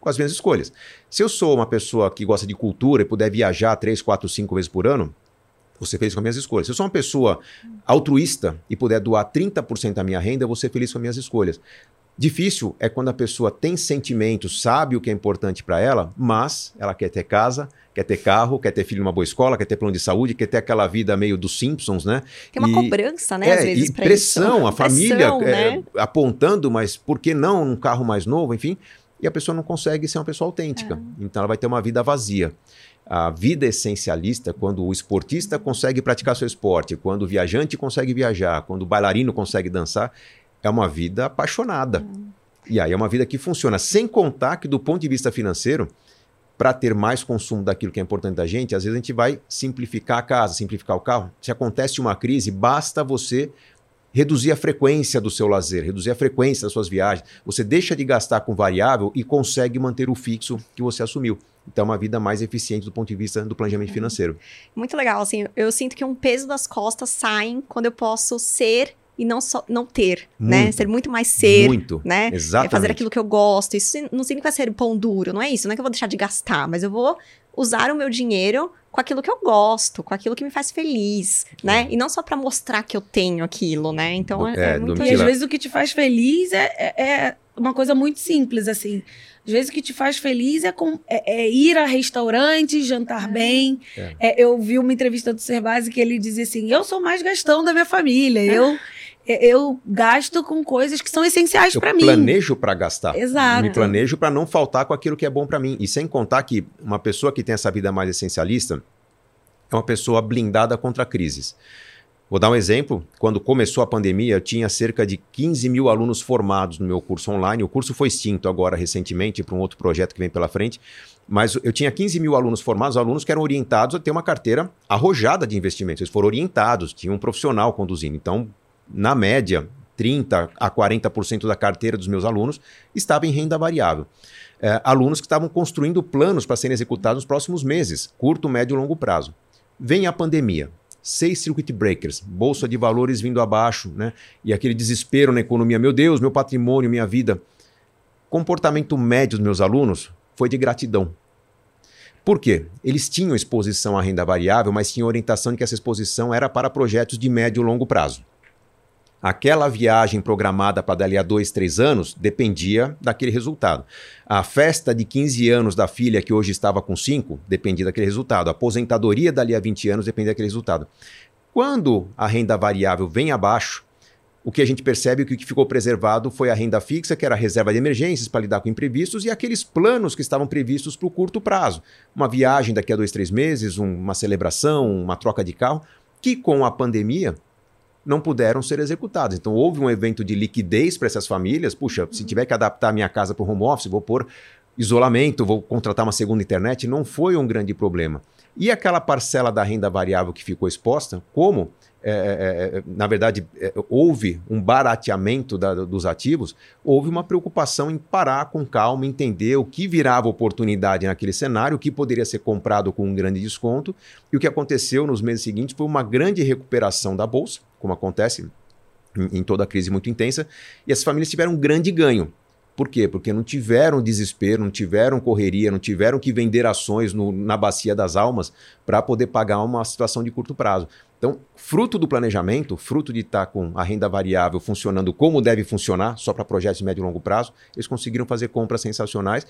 com as minhas escolhas. Se eu sou uma pessoa que gosta de cultura e puder viajar três, quatro, cinco vezes por ano, vou ser feliz com as minhas escolhas. Se eu sou uma pessoa altruísta e puder doar 30% da minha renda, eu vou ser feliz com as minhas escolhas. Difícil é quando a pessoa tem sentimentos, sabe o que é importante para ela, mas ela quer ter casa, quer ter carro, quer ter filho numa boa escola, quer ter plano de saúde, quer ter aquela vida meio dos Simpsons, né? Tem uma E- cobrança, né, é, às vezes, e pressão, isso. a família Pressão, é, né? apontando, mas por que não um carro mais novo, enfim, e a pessoa não consegue ser uma pessoa autêntica. É. Então ela vai ter uma vida vazia. A vida essencialista, quando o esportista consegue praticar seu esporte, quando o viajante consegue viajar, quando o bailarino consegue dançar, é uma vida apaixonada. E aí é uma vida que funciona, sem contar que do ponto de vista financeiro, para ter mais consumo daquilo que é importante da gente, às vezes a gente vai simplificar a casa, simplificar o carro. Se acontece uma crise, basta você reduzir a frequência do seu lazer, reduzir a frequência das suas viagens. Você deixa de gastar com variável e consegue manter o fixo que você assumiu. Então, é uma vida mais eficiente do ponto de vista do planejamento financeiro. Muito legal, assim, eu sinto que um peso das costas saem quando eu posso ser e não só não ter, né? Muito. Ser muito mais ser, Muito. né? É Exatamente. fazer aquilo que eu gosto. Isso não significa ser pão duro, não é isso. Não é que eu vou deixar de gastar, mas eu vou usar o meu dinheiro com aquilo que eu gosto, com aquilo que me faz feliz, né? E não só pra mostrar que eu tenho aquilo, né? Então é, É, é muito E às vezes o que te faz feliz é, é- é uma coisa muito simples, assim. Às vezes o que te faz feliz é, com- é- é ir a restaurantes, jantar bem. É. É, eu vi uma entrevista do Cerbasi que ele dizia assim: eu sou mais gastão da minha família. Eu, eu gasto com coisas que são essenciais para mim. planejo para gastar. Exato. Me planejo para não faltar com aquilo que é bom para mim. E sem contar que uma pessoa que tem essa vida mais essencialista é uma pessoa blindada contra crises. Vou dar um exemplo. Quando começou a pandemia, eu tinha cerca de 15 mil alunos formados no meu curso online. O curso foi extinto agora recentemente para um outro projeto que vem pela frente. Mas eu tinha 15 mil alunos formados, alunos que eram orientados a ter uma carteira arrojada de investimentos. Eles foram orientados, tinha um profissional conduzindo. Então, na média, 30% a 40% da carteira dos meus alunos estava em renda variável. É, alunos que estavam construindo planos para serem executados nos próximos meses, curto, médio e longo prazo. Vem a pandemia, seis circuit breakers, bolsa de valores vindo abaixo, né? E aquele desespero na economia, meu Deus, meu patrimônio, minha vida. Comportamento médio dos meus alunos foi de gratidão. Por quê? Eles tinham exposição à renda variável, mas tinham orientação de que essa exposição era para projetos de médio e longo prazo. Aquela viagem programada para dali a dois, três anos dependia daquele resultado. A festa de 15 anos da filha, que hoje estava com 5, dependia daquele resultado. A aposentadoria dali a 20 anos dependia daquele resultado. Quando a renda variável vem abaixo, o que a gente percebe que o que ficou preservado foi a renda fixa, que era a reserva de emergências para lidar com imprevistos, e aqueles planos que estavam previstos para o curto prazo. Uma viagem daqui a dois, três meses, um- uma celebração, uma troca de carro, que com a pandemia não puderam ser executados. Então houve um evento de liquidez para essas famílias. Puxa, se tiver que adaptar a minha casa para o home office, vou pôr isolamento, vou contratar uma segunda internet, não foi um grande problema. E aquela parcela da renda variável que ficou exposta, como, é, é, é, na verdade, é, houve um barateamento da- dos ativos, houve uma preocupação em parar com calma, entender o que virava oportunidade naquele cenário, o que poderia ser comprado com um grande desconto. E o que aconteceu nos meses seguintes foi uma grande recuperação da Bolsa, como acontece em, em toda crise muito intensa, e as famílias tiveram um grande ganho. Por quê? Porque não tiveram desespero, não tiveram correria, não tiveram que vender ações no- na bacia das almas para poder pagar uma situação de curto prazo. Então, fruto do planejamento, fruto de estar com a renda variável funcionando como deve funcionar, só para projetos de médio e longo prazo, eles conseguiram fazer compras sensacionais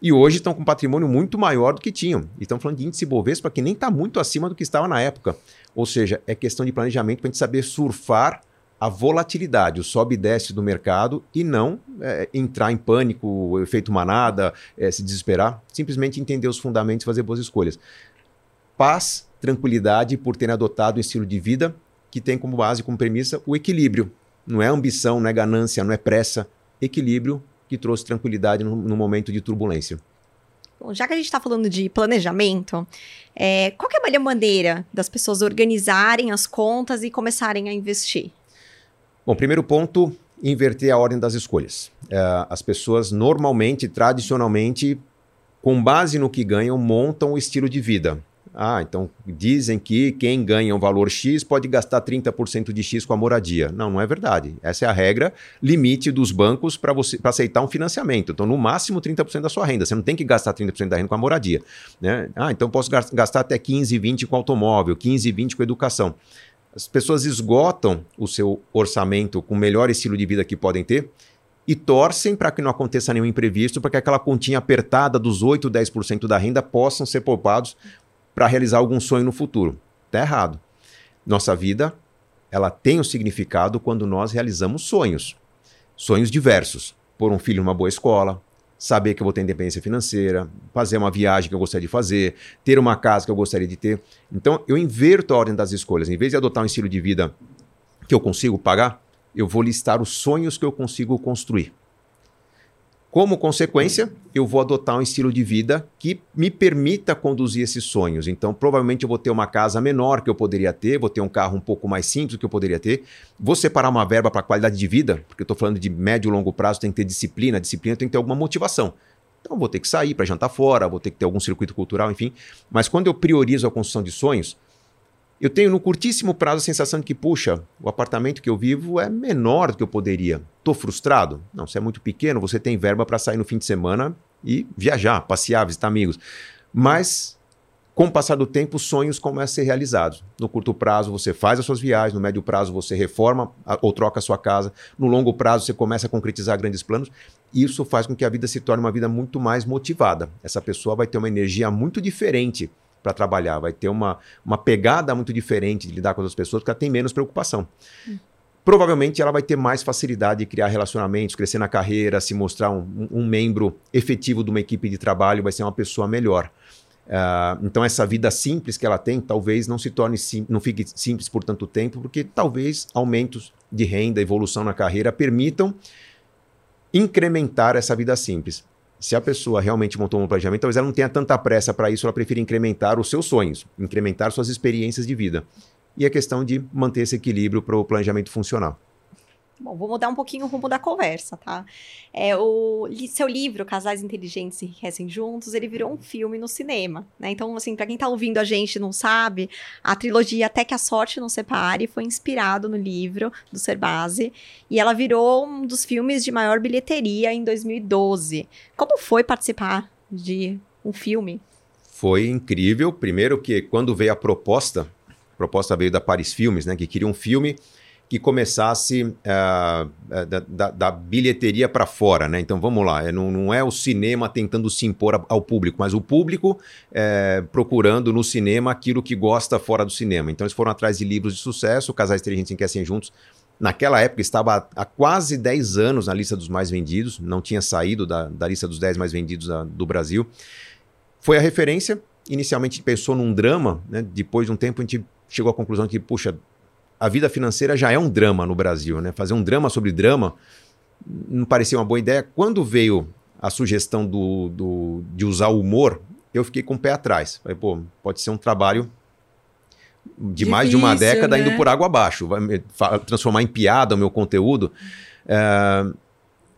e hoje estão com um patrimônio muito maior do que tinham. E estão falando de índice Bovespa que nem está muito acima do que estava na época. Ou seja, é questão de planejamento para a gente saber surfar a volatilidade, o sobe e desce do mercado e não é, entrar em pânico, efeito manada, é, se desesperar. Simplesmente entender os fundamentos e fazer boas escolhas. Paz, tranquilidade por terem adotado um estilo de vida que tem como base, como premissa, o equilíbrio. Não é ambição, não é ganância, não é pressa. Equilíbrio que trouxe tranquilidade no, no momento de turbulência. Bom, já que a gente está falando de planejamento, é, qual que é a melhor maneira das pessoas organizarem as contas e começarem a investir? Bom, primeiro ponto, inverter a ordem das escolhas. É, as pessoas normalmente, tradicionalmente, com base no que ganham, montam o estilo de vida. Ah, então dizem que quem ganha um valor X pode gastar 30% de X com a moradia. Não, não é verdade. Essa é a regra limite dos bancos para você pra aceitar um financiamento. Então, no máximo 30% da sua renda. Você não tem que gastar 30% da renda com a moradia. Né? Ah, então posso gas- gastar até 15, 20 com automóvel, 15, 20 com educação. As pessoas esgotam o seu orçamento com o melhor estilo de vida que podem ter e torcem para que não aconteça nenhum imprevisto, para que aquela continha apertada dos 8, 10% da renda possam ser poupados para realizar algum sonho no futuro. Está errado. Nossa vida, ela tem um significado quando nós realizamos sonhos. Sonhos diversos. Pôr um filho numa boa escola, saber que eu vou ter independência financeira, fazer uma viagem que eu gostaria de fazer, ter uma casa que eu gostaria de ter. Então, eu inverto a ordem das escolhas. Em vez de adotar um estilo de vida que eu consigo pagar, eu vou listar os sonhos que eu consigo construir. Como consequência, eu vou adotar um estilo de vida que me permita conduzir esses sonhos. Então, provavelmente eu vou ter uma casa menor que eu poderia ter, vou ter um carro um pouco mais simples que eu poderia ter. Vou separar uma verba para qualidade de vida, porque eu estou falando de médio e longo prazo, tem que ter disciplina, disciplina tem que ter alguma motivação. Então, vou ter que sair para jantar fora, vou ter que ter algum circuito cultural, enfim. Mas quando eu priorizo a construção de sonhos, eu tenho no curtíssimo prazo a sensação de que, puxa, o apartamento que eu vivo é menor do que eu poderia. Estou frustrado? Não, você é muito pequeno, você tem verba para sair no fim de semana e viajar, passear, visitar amigos. Mas, com o passar do tempo, os sonhos começam a ser realizados. No curto prazo, você faz as suas viagens, no médio prazo, você reforma ou troca a sua casa, no longo prazo, você começa a concretizar grandes planos. Isso faz com que a vida se torne uma vida muito mais motivada. Essa pessoa vai ter uma energia muito diferente para trabalhar, vai ter uma, uma pegada muito diferente de lidar com as pessoas, porque ela tem menos preocupação. Hum. Provavelmente ela vai ter mais facilidade de criar relacionamentos, crescer na carreira, se mostrar um, um membro efetivo de uma equipe de trabalho, vai ser uma pessoa melhor. Uh, então essa vida simples que ela tem talvez não se torne sim, não fique simples por tanto tempo, porque talvez aumentos de renda, evolução na carreira permitam incrementar essa vida simples se a pessoa realmente montou um planejamento, talvez ela não tenha tanta pressa para isso, ela prefira incrementar os seus sonhos, incrementar suas experiências de vida. E a questão de manter esse equilíbrio para o planejamento funcionar. Bom, vou mudar um pouquinho o rumo da conversa, tá? É, o seu livro, Casais Inteligentes Enriquecem Juntos, ele virou um filme no cinema, né? Então, assim, para quem tá ouvindo a gente não sabe, a trilogia Até que a Sorte Não Separe foi inspirado no livro do Serbase e ela virou um dos filmes de maior bilheteria em 2012. Como foi participar de um filme? Foi incrível. Primeiro que quando veio a proposta, a proposta veio da Paris Filmes, né? Que queria um filme que começasse uh, da, da, da, bilheteria para fora, né? Então vamos lá, é, não, não, é o cinema tentando se impor ao público, mas o público é, procurando no cinema aquilo que gosta fora do cinema. Então eles foram atrás de livros de sucesso, Casais Inteligentes Enriquecem Juntos. Naquela época estava há quase 10 anos na lista dos mais vendidos, não tinha saído da, da lista dos 10 mais vendidos da, do Brasil. Foi a referência. Inicialmente pensou num drama, né? depois de um tempo a gente chegou à conclusão que, puxa, a vida financeira já é um drama no Brasil, né? Fazer um drama sobre drama não parecia uma boa ideia. Quando veio a sugestão do, do, de usar o humor, eu fiquei com o pé atrás. Falei, pô, pode ser um trabalho de Difícil, mais de uma década né? indo por água abaixo. Vai transformar em piada o meu conteúdo. É,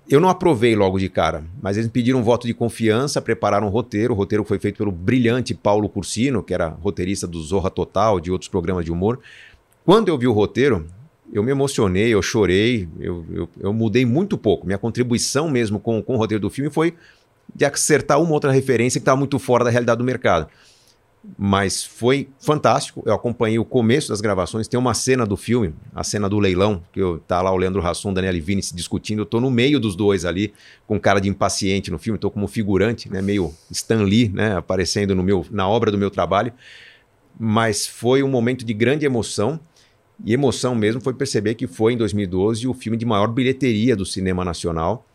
eu não aprovei logo de cara, mas eles me pediram um voto de confiança, prepararam um roteiro. O roteiro foi feito pelo brilhante Paulo Cursino, que era roteirista do Zorra Total, de outros programas de humor. Quando eu vi o roteiro, eu me emocionei, eu chorei, eu, eu, eu mudei muito pouco. Minha contribuição mesmo com, com o roteiro do filme foi de acertar uma outra referência que estava muito fora da realidade do mercado. Mas foi fantástico. Eu acompanhei o começo das gravações. Tem uma cena do filme, a cena do leilão, que eu, tá lá o Leandro Hassum, Daniel Vini se discutindo. Eu tô no meio dos dois ali, com cara de impaciente no filme. Tô como figurante, né, meio Stan Lee, né, aparecendo no meu, na obra do meu trabalho. Mas foi um momento de grande emoção e emoção mesmo foi perceber que foi em 2012 o filme de maior bilheteria do cinema nacional,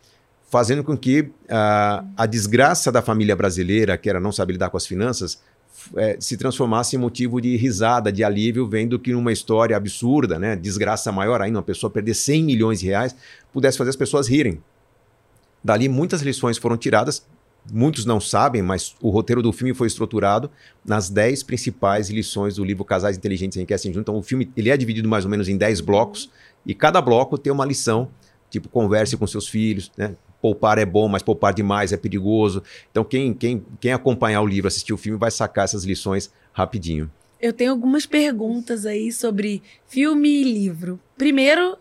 fazendo com que uh, a desgraça da família brasileira, que era não saber lidar com as finanças, é, se transformasse em motivo de risada, de alívio, vendo que numa história absurda, né, desgraça maior ainda, uma pessoa perder 100 milhões de reais, pudesse fazer as pessoas rirem. Dali muitas lições foram tiradas, muitos não sabem, mas o roteiro do filme foi estruturado nas 10 principais lições do livro Casais Inteligentes Enriquecem Juntos. Então, o filme ele é dividido mais ou menos em 10 blocos, e cada bloco tem uma lição, tipo, converse com seus filhos, né? Poupar é bom, mas poupar demais é perigoso. Então, quem, quem, quem acompanhar o livro, assistir o filme, vai sacar essas lições rapidinho. Eu tenho algumas perguntas aí sobre filme e livro. Primeiro,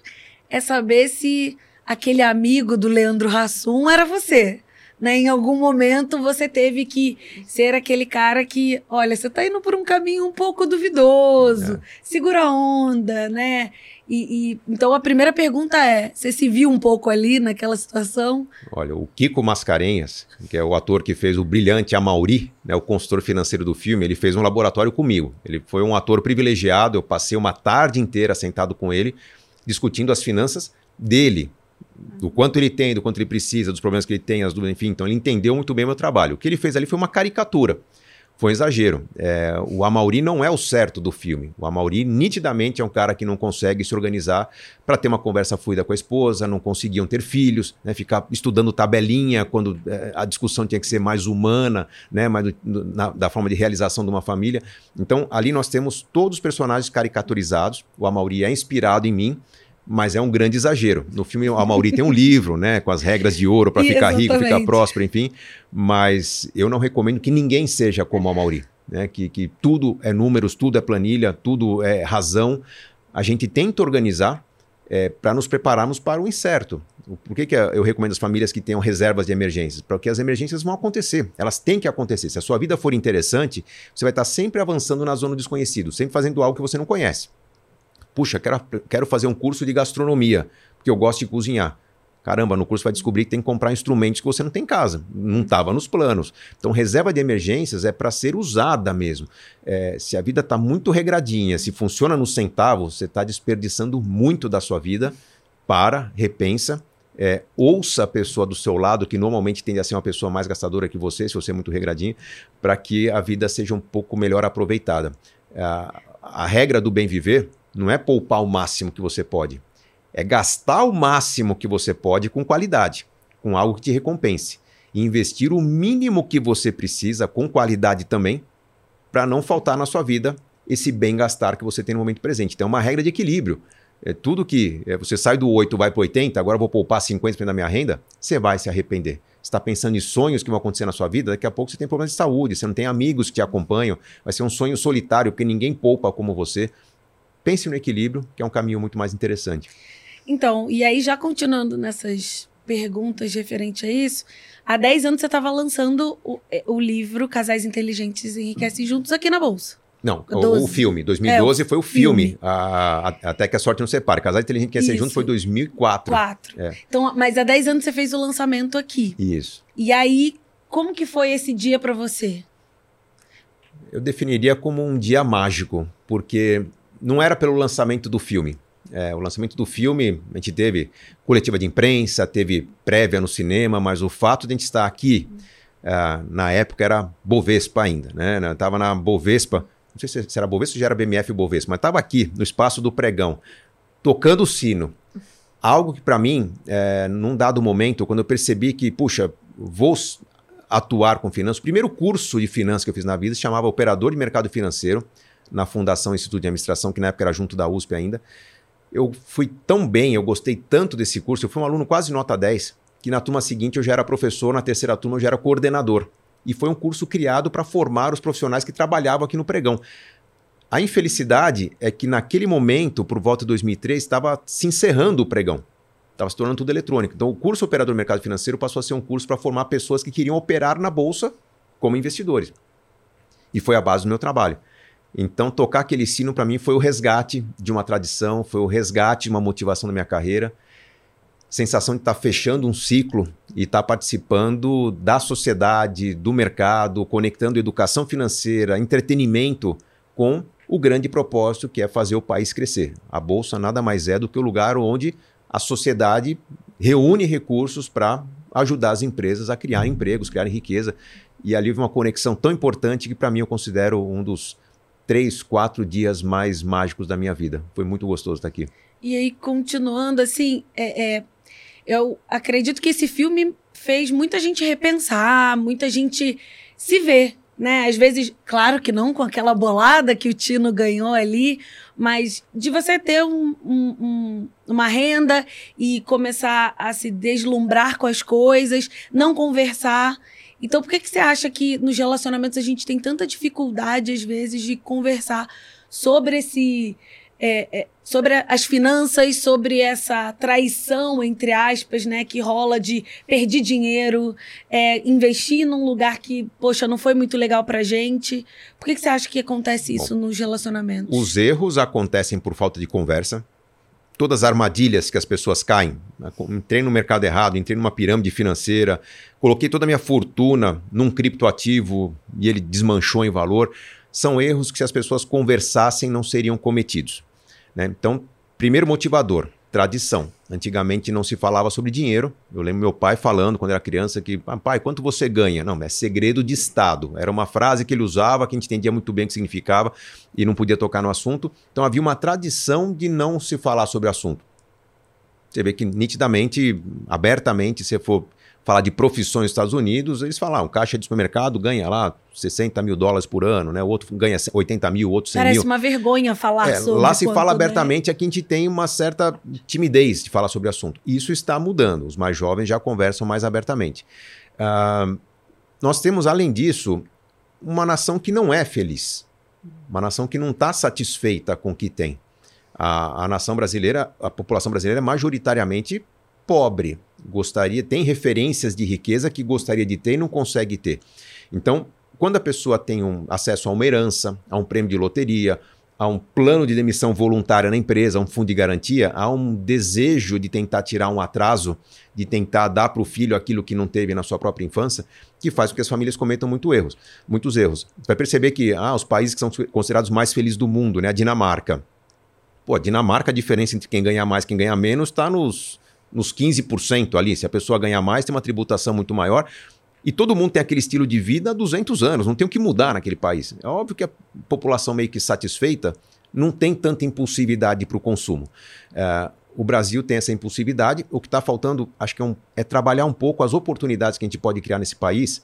é saber se aquele amigo do Leandro Hassum era você né? Em algum momento você teve que ser aquele cara que, olha, você tá indo por um caminho um pouco duvidoso, é. segura a onda, né? E, e, então a primeira pergunta é: você se viu um pouco ali naquela situação? Olha, o Kiko Mascarenhas, que é o ator que fez o brilhante Amauri, né, o consultor financeiro do filme, ele fez um laboratório comigo. Ele foi um ator privilegiado, eu passei uma tarde inteira sentado com ele, discutindo as finanças dele, do quanto ele tem, do quanto ele precisa, dos problemas que ele tem, as dúvidas, enfim. Então ele entendeu muito bem o meu trabalho. O que ele fez ali foi uma caricatura foi um exagero. É, o Amauri não é o certo do filme. O Amauri, nitidamente, é um cara que não consegue se organizar para ter uma conversa fluida com a esposa, não conseguiam ter filhos, né, ficar estudando tabelinha quando é, a discussão tinha que ser mais humana, né, mais do, na, da forma de realização de uma família. Então, ali nós temos todos os personagens caricaturizados. O Amauri é inspirado em mim mas é um grande exagero. No filme, a Mauri tem um livro, né, com as regras de ouro para ficar rico, ficar próspero, enfim. Mas eu não recomendo que ninguém seja como a Mauri, né, que, que tudo é números, tudo é planilha, tudo é razão. A gente tenta organizar é, para nos prepararmos para o incerto. Por que, que eu recomendo as famílias que tenham reservas de emergências? Porque as emergências vão acontecer, elas têm que acontecer. Se a sua vida for interessante, você vai estar sempre avançando na zona do desconhecido, sempre fazendo algo que você não conhece. Puxa, quero, quero fazer um curso de gastronomia, porque eu gosto de cozinhar. Caramba, no curso vai descobrir que tem que comprar instrumentos que você não tem em casa. Não estava nos planos. Então, reserva de emergências é para ser usada mesmo. É, se a vida está muito regradinha, se funciona no centavo, você está desperdiçando muito da sua vida. Para, repensa, é, ouça a pessoa do seu lado, que normalmente tende a ser uma pessoa mais gastadora que você, se você é muito regradinho, para que a vida seja um pouco melhor aproveitada. A, a regra do bem viver não é poupar o máximo que você pode. É gastar o máximo que você pode com qualidade, com algo que te recompense. E investir o mínimo que você precisa, com qualidade também, para não faltar na sua vida esse bem gastar que você tem no momento presente. Então é uma regra de equilíbrio. É tudo que é, você sai do 8 vai para 80, agora vou poupar 50% da minha renda, você vai se arrepender. Você está pensando em sonhos que vão acontecer na sua vida, daqui a pouco você tem problemas de saúde, você não tem amigos que te acompanham, vai ser um sonho solitário, porque ninguém poupa como você. Pense no equilíbrio, que é um caminho muito mais interessante. Então, e aí já continuando nessas perguntas referente a isso, há 10 anos você estava lançando o, é, o, livro Casais Inteligentes Enriquecem Juntos aqui na Bolsa. Não, o, o, filme. 2012 é, foi o filme. filme. A, a, até que a sorte não separe. Casais Inteligentes Enriquecem Juntos foi 2004. 4. É. Então, mas há 10 anos você fez o lançamento aqui. Isso. E aí, como que foi esse dia para você? Eu definiria como um dia mágico, porque não era pelo lançamento do filme. É, o lançamento do filme, a gente teve coletiva de imprensa, teve prévia no cinema, mas o fato de a gente estar aqui, uh, na época era Bovespa ainda, né? Tava na Bovespa, não sei se era Bovespa ou já era BMF Bovespa, mas estava aqui, no espaço do pregão, tocando o sino. Algo que para mim, é, num dado momento, quando eu percebi que, puxa, vou atuar com finanças, o primeiro curso de finanças que eu fiz na vida se chamava Operador de Mercado Financeiro, na Fundação Instituto de Administração, que na época era junto da USP ainda. Eu fui tão bem, eu gostei tanto desse curso, eu fui um aluno quase nota 10, que na turma seguinte eu já era professor, na terceira turma eu já era coordenador. E foi um curso criado para formar os profissionais que trabalhavam aqui no pregão. A infelicidade é que naquele momento, por volta de 2003, estava se encerrando o pregão. Estava se tornando tudo eletrônico. Então, o curso Operador do Mercado Financeiro passou a ser um curso para formar pessoas que queriam operar na bolsa como investidores. E foi a base do meu trabalho. Então, tocar aquele sino para mim foi o resgate de uma tradição, foi o resgate de uma motivação da minha carreira. Sensação de estar tá fechando um ciclo e estar tá participando da sociedade, do mercado, conectando educação financeira, entretenimento com o grande propósito que é fazer o país crescer. A bolsa nada mais é do que o lugar onde a sociedade reúne recursos para ajudar as empresas a criar empregos, criar riqueza. E ali uma conexão tão importante que para mim eu considero um dos três, quatro dias mais mágicos da minha vida. Foi muito gostoso estar aqui. E aí, continuando, assim, é, é, eu acredito que esse filme fez muita gente repensar, muita gente se ver, né? Às vezes, claro que não com aquela bolada que o Tino ganhou ali, mas de você ter um, um, um, uma renda e começar a se deslumbrar com as coisas, não conversar. Então, por que, que você acha que nos relacionamentos a gente tem tanta dificuldade, às vezes, de conversar sobre esse. é, é, sobre as finanças, sobre essa traição, entre aspas, né, que rola de perder dinheiro, é, investir num lugar que, poxa, não foi muito legal pra gente. Por que, que você acha que acontece isso Bom, nos relacionamentos? Os erros acontecem por falta de conversa. Todas as armadilhas que as pessoas caem. Entrei no mercado errado, entrei numa pirâmide financeira, coloquei toda a minha fortuna num criptoativo e ele desmanchou em valor. São erros que, se as pessoas conversassem, não seriam cometidos. Né? Então, primeiro motivador, tradição. Antigamente não se falava sobre dinheiro. Eu lembro meu pai falando quando era criança que, ah, pai, quanto você ganha? Não, é segredo de Estado. Era uma frase que ele usava, que a gente entendia muito bem o que significava e não podia tocar no assunto. Então havia uma tradição de não se falar sobre o assunto. Você vê que nitidamente, abertamente, se for falar de profissões nos Estados Unidos, eles falam, ah, um caixa de supermercado ganha lá 60 mil dólares por ano, né? O outro ganha 80 mil, o outro 100 Parece mil. uma vergonha falar é, sobre Lá se fala abertamente, aqui a gente tem uma certa timidez de falar sobre o assunto. Isso está mudando, os mais jovens já conversam mais abertamente. Uh, nós temos, além disso, uma nação que não é feliz, uma nação que não está satisfeita com o que tem. A, a nação brasileira, a população brasileira é majoritariamente pobre, gostaria, tem referências de riqueza que gostaria de ter e não consegue ter. Então, quando a pessoa tem um acesso a uma herança, a um prêmio de loteria, a um plano de demissão voluntária na empresa, a um fundo de garantia, há um desejo de tentar tirar um atraso, de tentar dar para o filho aquilo que não teve na sua própria infância, que faz com que as famílias cometam muito erros, muitos erros. Você vai perceber que ah, os países que são considerados mais felizes do mundo, né, a Dinamarca. Pô, a Dinamarca, a diferença entre quem ganha mais e quem ganha menos está nos nos 15% ali. Se a pessoa ganhar mais, tem uma tributação muito maior. E todo mundo tem aquele estilo de vida há 200 anos, não tem o que mudar naquele país. É óbvio que a população meio que satisfeita não tem tanta impulsividade para o consumo. É, o Brasil tem essa impulsividade. O que está faltando, acho que é, um, é, trabalhar um pouco as oportunidades que a gente pode criar nesse país,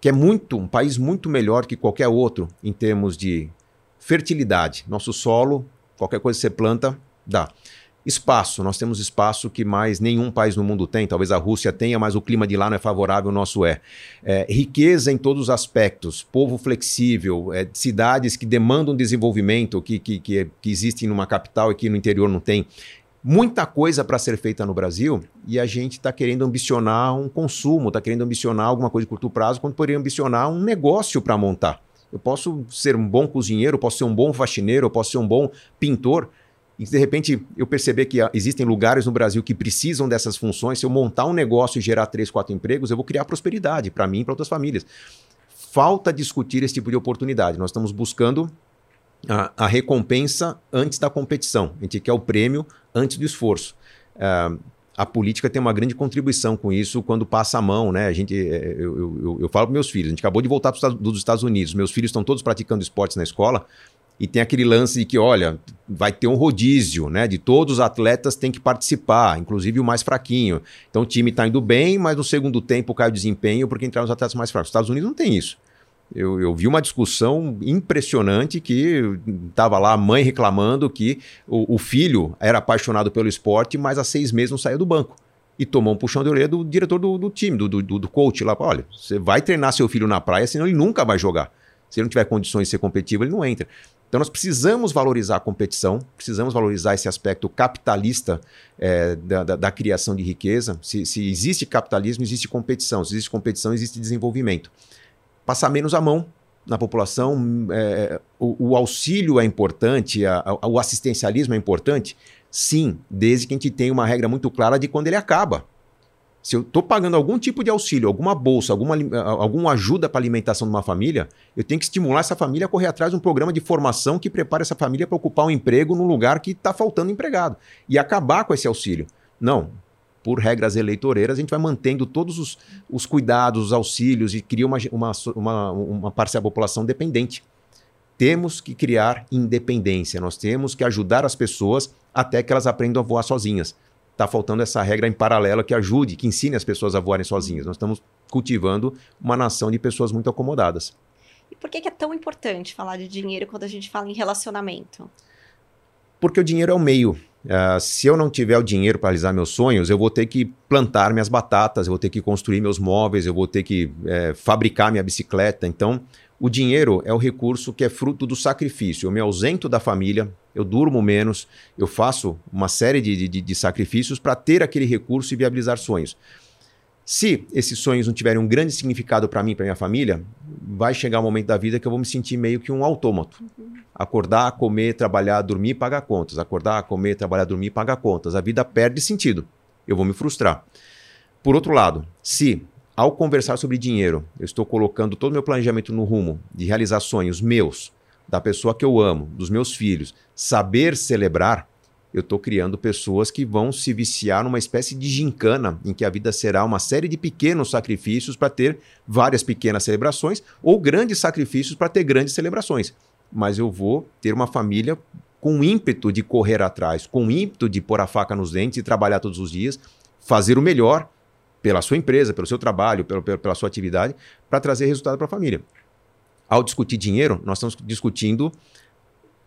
que é muito um país muito melhor que qualquer outro em termos de fertilidade. Nosso solo, qualquer coisa que você planta, dá. Espaço, nós temos espaço que mais nenhum país no mundo tem, talvez a Rússia tenha, mas o clima de lá não é favorável, o nosso é. é riqueza em todos os aspectos, povo flexível, é, cidades que demandam desenvolvimento, que, que, que, que existem numa capital e que no interior não tem. Muita coisa para ser feita no Brasil e a gente está querendo ambicionar um consumo, está querendo ambicionar alguma coisa de curto prazo, quando poderia ambicionar um negócio para montar. Eu posso ser um bom cozinheiro, posso ser um bom faxineiro, posso ser um bom pintor, e de repente eu perceber que existem lugares no Brasil que precisam dessas funções, se eu montar um negócio e gerar três, quatro empregos, eu vou criar prosperidade para mim e para outras famílias. Falta discutir esse tipo de oportunidade. Nós estamos buscando a, a, recompensa antes da competição. A gente quer o prêmio antes do esforço. Uh, a política tem uma grande contribuição com isso quando passa a mão, né? A gente, é, eu, eu, eu, eu falo para meus filhos, a gente acabou de voltar dos Estados Unidos, meus filhos estão todos praticando esportes na escola. E tem aquele lance de que, olha, vai ter um rodízio, né? De todos os atletas têm que participar, inclusive o mais fraquinho. Então o time está indo bem, mas no segundo tempo cai o desempenho porque entraram os atletas mais fracos. Os Estados Unidos não tem isso. Eu, eu, vi uma discussão impressionante que estava lá a mãe reclamando que o, o, filho era apaixonado pelo esporte, mas há seis meses não saía do banco. E tomou um puxão de orelha do diretor do, do time, do, do, do coach lá. Olha, você vai treinar seu filho na praia, senão ele nunca vai jogar. Se ele não tiver condições de ser competitivo, ele não entra. Então nós precisamos valorizar a competição, precisamos valorizar esse aspecto capitalista é, da, da, da, criação de riqueza. Se, se, existe capitalismo, existe competição. Se existe competição, existe desenvolvimento. Passar menos a mão na população, é, o, o, auxílio é importante, a, a, o assistencialismo é importante? Sim, desde que a gente tenha uma regra muito clara de quando ele acaba. Se eu estou pagando algum tipo de auxílio, alguma bolsa, alguma, alguma ajuda para alimentação de uma família, eu tenho que estimular essa família a correr atrás de um programa de formação que prepare essa família para ocupar um emprego num lugar que está faltando empregado. E acabar com esse auxílio. Não. Por regras eleitoreiras, a gente vai mantendo todos os, os cuidados, os auxílios e cria uma, uma, uma, uma parcela da população dependente. Temos que criar independência, nós temos que ajudar as pessoas até que elas aprendam a voar sozinhas está faltando essa regra em paralelo que ajude, que ensine as pessoas a voarem sozinhas. Nós estamos cultivando uma nação de pessoas muito acomodadas. E por que é tão importante falar de dinheiro quando a gente fala em relacionamento? Porque o dinheiro é o meio. Uh, se eu não tiver o dinheiro para realizar meus sonhos, eu vou ter que plantar minhas batatas, eu vou ter que construir meus móveis, eu vou ter que é, fabricar minha bicicleta. Então, o dinheiro é o recurso que é fruto do sacrifício. Eu me ausento da família, eu durmo menos, eu faço uma série de, de, de sacrifícios para ter aquele recurso e viabilizar sonhos. Se esses sonhos não tiverem um grande significado para mim, para minha família, vai chegar um momento da vida que eu vou me sentir meio que um autômato. Acordar, comer, trabalhar, dormir, pagar contas. Acordar, comer, trabalhar, dormir, pagar contas. A vida perde sentido. Eu vou me frustrar. Por outro lado, se ao conversar sobre dinheiro, eu estou colocando todo o meu planejamento no rumo de realizar sonhos meus, da pessoa que eu amo, dos meus filhos, saber celebrar, eu estou criando pessoas que vão se viciar numa espécie de gincana, em que a vida será uma série de pequenos sacrifícios para ter várias pequenas celebrações, ou grandes sacrifícios para ter grandes celebrações. Mas eu vou ter uma família com ímpeto de correr atrás, com ímpeto de pôr a faca nos dentes e trabalhar todos os dias, fazer o melhor pela sua empresa, pelo seu trabalho, pelo, pela sua atividade, para trazer resultado para a família. Ao discutir dinheiro, nós estamos discutindo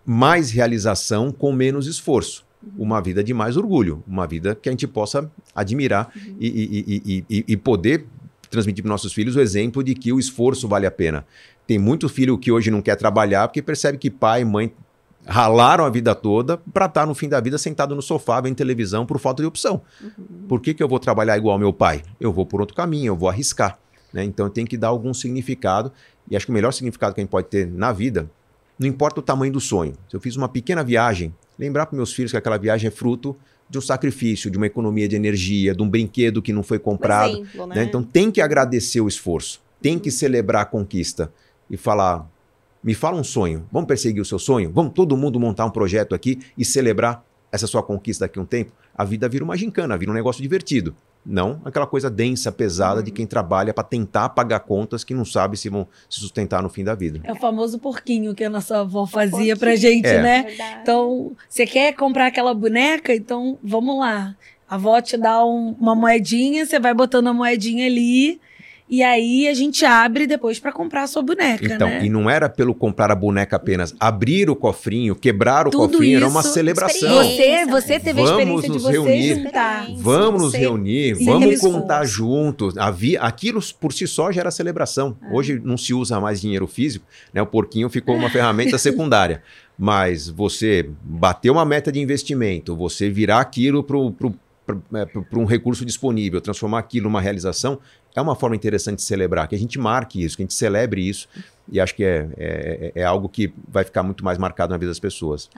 mais realização com menos esforço uma vida de mais orgulho, uma vida que a gente possa admirar uhum. e, e, e, e, poder transmitir para nossos filhos o exemplo de que o esforço vale a pena. Tem muito filho que hoje não quer trabalhar porque percebe que pai e mãe ralaram a vida toda para estar tá no fim da vida sentado no sofá vendo televisão por falta de opção. Uhum. Por que, que eu vou trabalhar igual meu pai? Eu vou por outro caminho, eu vou arriscar. Né? Então tem que dar algum significado. E acho que o melhor significado que a gente pode ter na vida, não importa o tamanho do sonho. Se eu fiz uma pequena viagem lembrar para meus filhos que aquela viagem é fruto de um sacrifício, de uma economia de energia, de um brinquedo que não foi comprado. Um exemplo, né? Né? Então tem que agradecer o esforço, tem que celebrar a conquista e falar: me fala um sonho, vamos perseguir o seu sonho? Vamos todo mundo montar um projeto aqui e celebrar essa sua conquista daqui a um tempo? A vida vira uma gincana, vira um negócio divertido. Não aquela coisa densa, pesada de quem trabalha para tentar pagar contas que não sabe se vão se sustentar no fim da vida. É o famoso porquinho que a nossa avó fazia para gente, é. né? Verdade. Então, você quer comprar aquela boneca? Então, vamos lá. A avó te dá um, uma moedinha, você vai botando a moedinha ali e aí a gente abre depois para comprar a sua boneca. Então, né? e não era pelo comprar a boneca apenas. Abrir o cofrinho, quebrar o Tudo cofrinho, era uma celebração. Você, você teve vamos a experiência de você reunir, juntar. Vamos nos reunir, vamos contar juntos. Havia, aquilo por si só já era celebração. Ah. Hoje não se usa mais dinheiro físico, né? O porquinho ficou uma ferramenta secundária. Mas você bater uma meta de investimento, você virar aquilo para para um recurso disponível, transformar aquilo numa realização, é uma forma interessante de celebrar, que a gente marque isso, que a gente celebre isso, e acho que é, é, é algo que vai ficar muito mais marcado na vida das pessoas.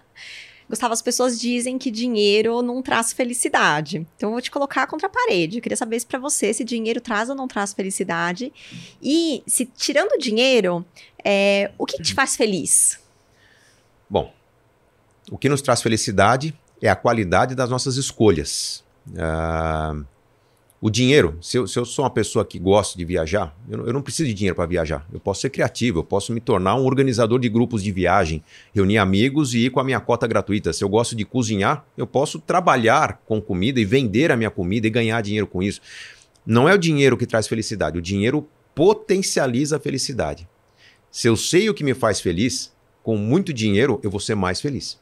Gustavo, as pessoas dizem que dinheiro não traz felicidade. Então eu vou te colocar contra a parede. Eu queria saber se para você se dinheiro traz ou não traz felicidade. E se tirando o dinheiro, é, o que te faz feliz? Bom, o que nos traz felicidade é a qualidade das nossas escolhas. Uh, o dinheiro, se eu, se eu, sou uma pessoa que gosta de viajar, eu eu não preciso de dinheiro para viajar. Eu posso ser criativo, eu posso me tornar um organizador de grupos de viagem, reunir amigos e ir com a minha cota gratuita. Se eu gosto de cozinhar, eu posso trabalhar com comida e vender a minha comida e ganhar dinheiro com isso. Não é o dinheiro que traz felicidade, o dinheiro potencializa a felicidade. Se eu sei o que me faz feliz, com muito dinheiro eu vou ser mais feliz.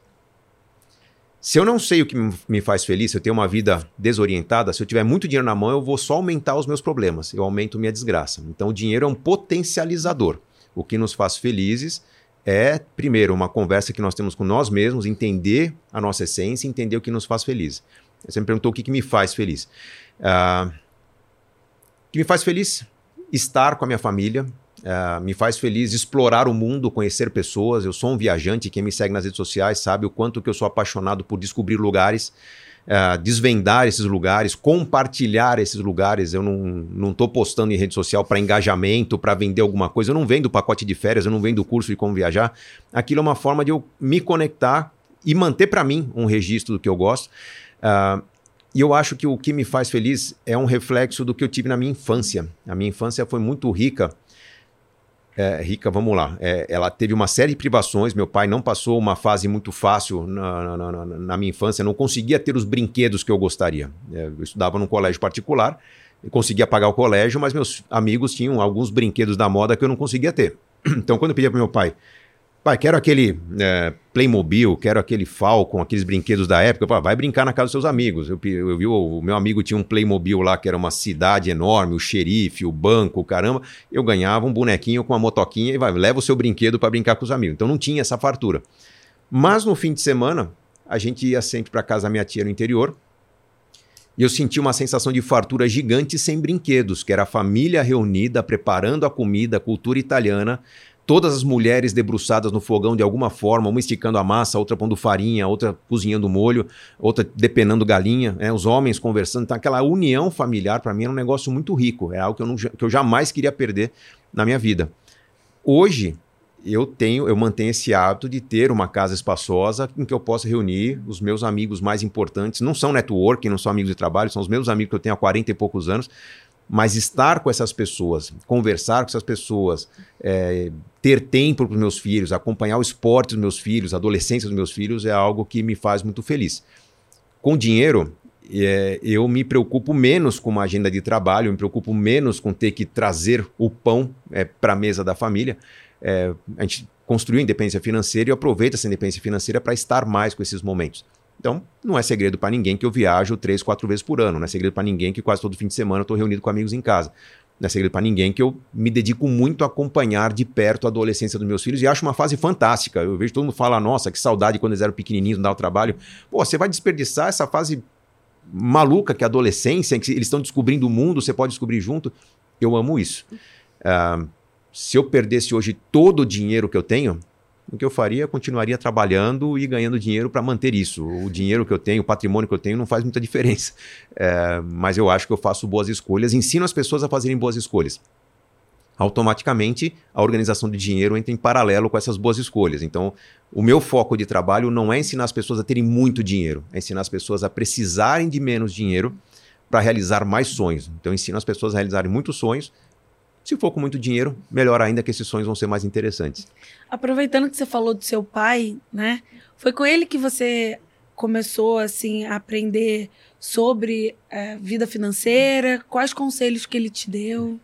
Se eu não sei o que me faz feliz, se eu tenho uma vida desorientada, se eu tiver muito dinheiro na mão, eu vou só aumentar os meus problemas, eu aumento minha desgraça. Então, o dinheiro é um potencializador. O que nos faz felizes é, primeiro, uma conversa que nós temos com nós mesmos, entender a nossa essência, entender o que nos faz feliz. Você me perguntou o que, que me faz feliz. Uh, o que me faz feliz? Estar com a minha família, Uh, me faz feliz explorar o mundo, conhecer pessoas. Eu sou um viajante. Quem me segue nas redes sociais sabe o quanto que eu sou apaixonado por descobrir lugares, uh, desvendar esses lugares, compartilhar esses lugares. Eu não estou postando em rede social para engajamento, para vender alguma coisa. Eu não vendo pacote de férias, eu não vendo curso de como viajar. Aquilo é uma forma de eu me conectar e manter para mim um registro do que eu gosto. Uh, e eu acho que o que me faz feliz é um reflexo do que eu tive na minha infância. A minha infância foi muito rica é, Rica, vamos lá. É, ela teve uma série de privações. Meu pai não passou uma fase muito fácil na, na, na, na minha infância. Não conseguia ter os brinquedos que eu gostaria. É, eu estudava num colégio particular, conseguia pagar o colégio, mas meus amigos tinham alguns brinquedos da moda que eu não conseguia ter. Então, quando eu pedia para meu pai, Pai, quero aquele é, Playmobil, quero aquele Falcon, aqueles brinquedos da época. Pai, vai brincar na casa dos seus amigos. Eu, eu, vi o, meu amigo tinha um Playmobil lá que era uma cidade enorme, o xerife, o banco, caramba. Eu ganhava um bonequinho com uma motoquinha e vai, leva o seu brinquedo para brincar com os amigos. Então não tinha essa fartura. Mas no fim de semana, a gente ia sempre para casa da minha tia no interior. E eu senti uma sensação de fartura gigante sem brinquedos, que era a família reunida, preparando a comida, a cultura italiana, todas as mulheres debruçadas no fogão de alguma forma, uma esticando a massa, outra pondo farinha, outra cozinhando molho, outra depenando galinha, né? os homens conversando. Então, aquela união familiar, para mim, era um negócio muito rico. É algo que eu, não, que eu jamais queria perder na minha vida. Hoje, eu tenho, eu mantenho esse hábito de ter uma casa espaçosa em que eu possa reunir os meus amigos mais importantes. Não são networking, não são amigos de trabalho, são os meus amigos que eu tenho há 40 e poucos anos. Mas estar com essas pessoas, conversar com essas pessoas, é, ter tempo para os meus filhos, acompanhar o esporte dos meus filhos, a adolescência dos meus filhos, é algo que me faz muito feliz. Com dinheiro, é, eu me preocupo menos com uma agenda de trabalho, eu me preocupo menos com ter que trazer o pão é, para a mesa da família. É, a gente construiu independência financeira e eu aproveito essa independência financeira para estar mais com esses momentos. Então, não é segredo para ninguém que eu viajo três, quatro vezes por ano. Não é segredo para ninguém que quase todo fim de semana eu estou reunido com amigos em casa. Não é segredo para ninguém que eu me dedico muito a acompanhar de perto a adolescência dos meus filhos e acho uma fase fantástica. Eu vejo todo mundo falar, nossa, que saudade quando eles eram pequenininhos, não dava trabalho. Pô, você vai desperdiçar essa fase maluca que é a adolescência, em que eles estão descobrindo o mundo, você pode descobrir junto. Eu amo isso. Uh, se eu perdesse hoje todo o dinheiro que eu tenho, o que eu faria? continuaria trabalhando e ganhando dinheiro para manter isso. O dinheiro que eu tenho, o patrimônio que eu tenho, não faz muita diferença. É, mas eu acho que eu faço boas escolhas, ensino as pessoas a fazerem boas escolhas. Automaticamente, a organização de dinheiro entra em paralelo com essas boas escolhas. Então, o meu foco de trabalho não é ensinar as pessoas a terem muito dinheiro, é ensinar as pessoas a precisarem de menos dinheiro para realizar mais sonhos. Então, eu ensino as pessoas a realizarem muitos sonhos se for com muito dinheiro, melhor ainda que esses sonhos vão ser mais interessantes. Aproveitando que você falou do seu pai, né? Foi com ele que você começou assim a aprender sobre é, vida financeira? Quais conselhos que ele te deu?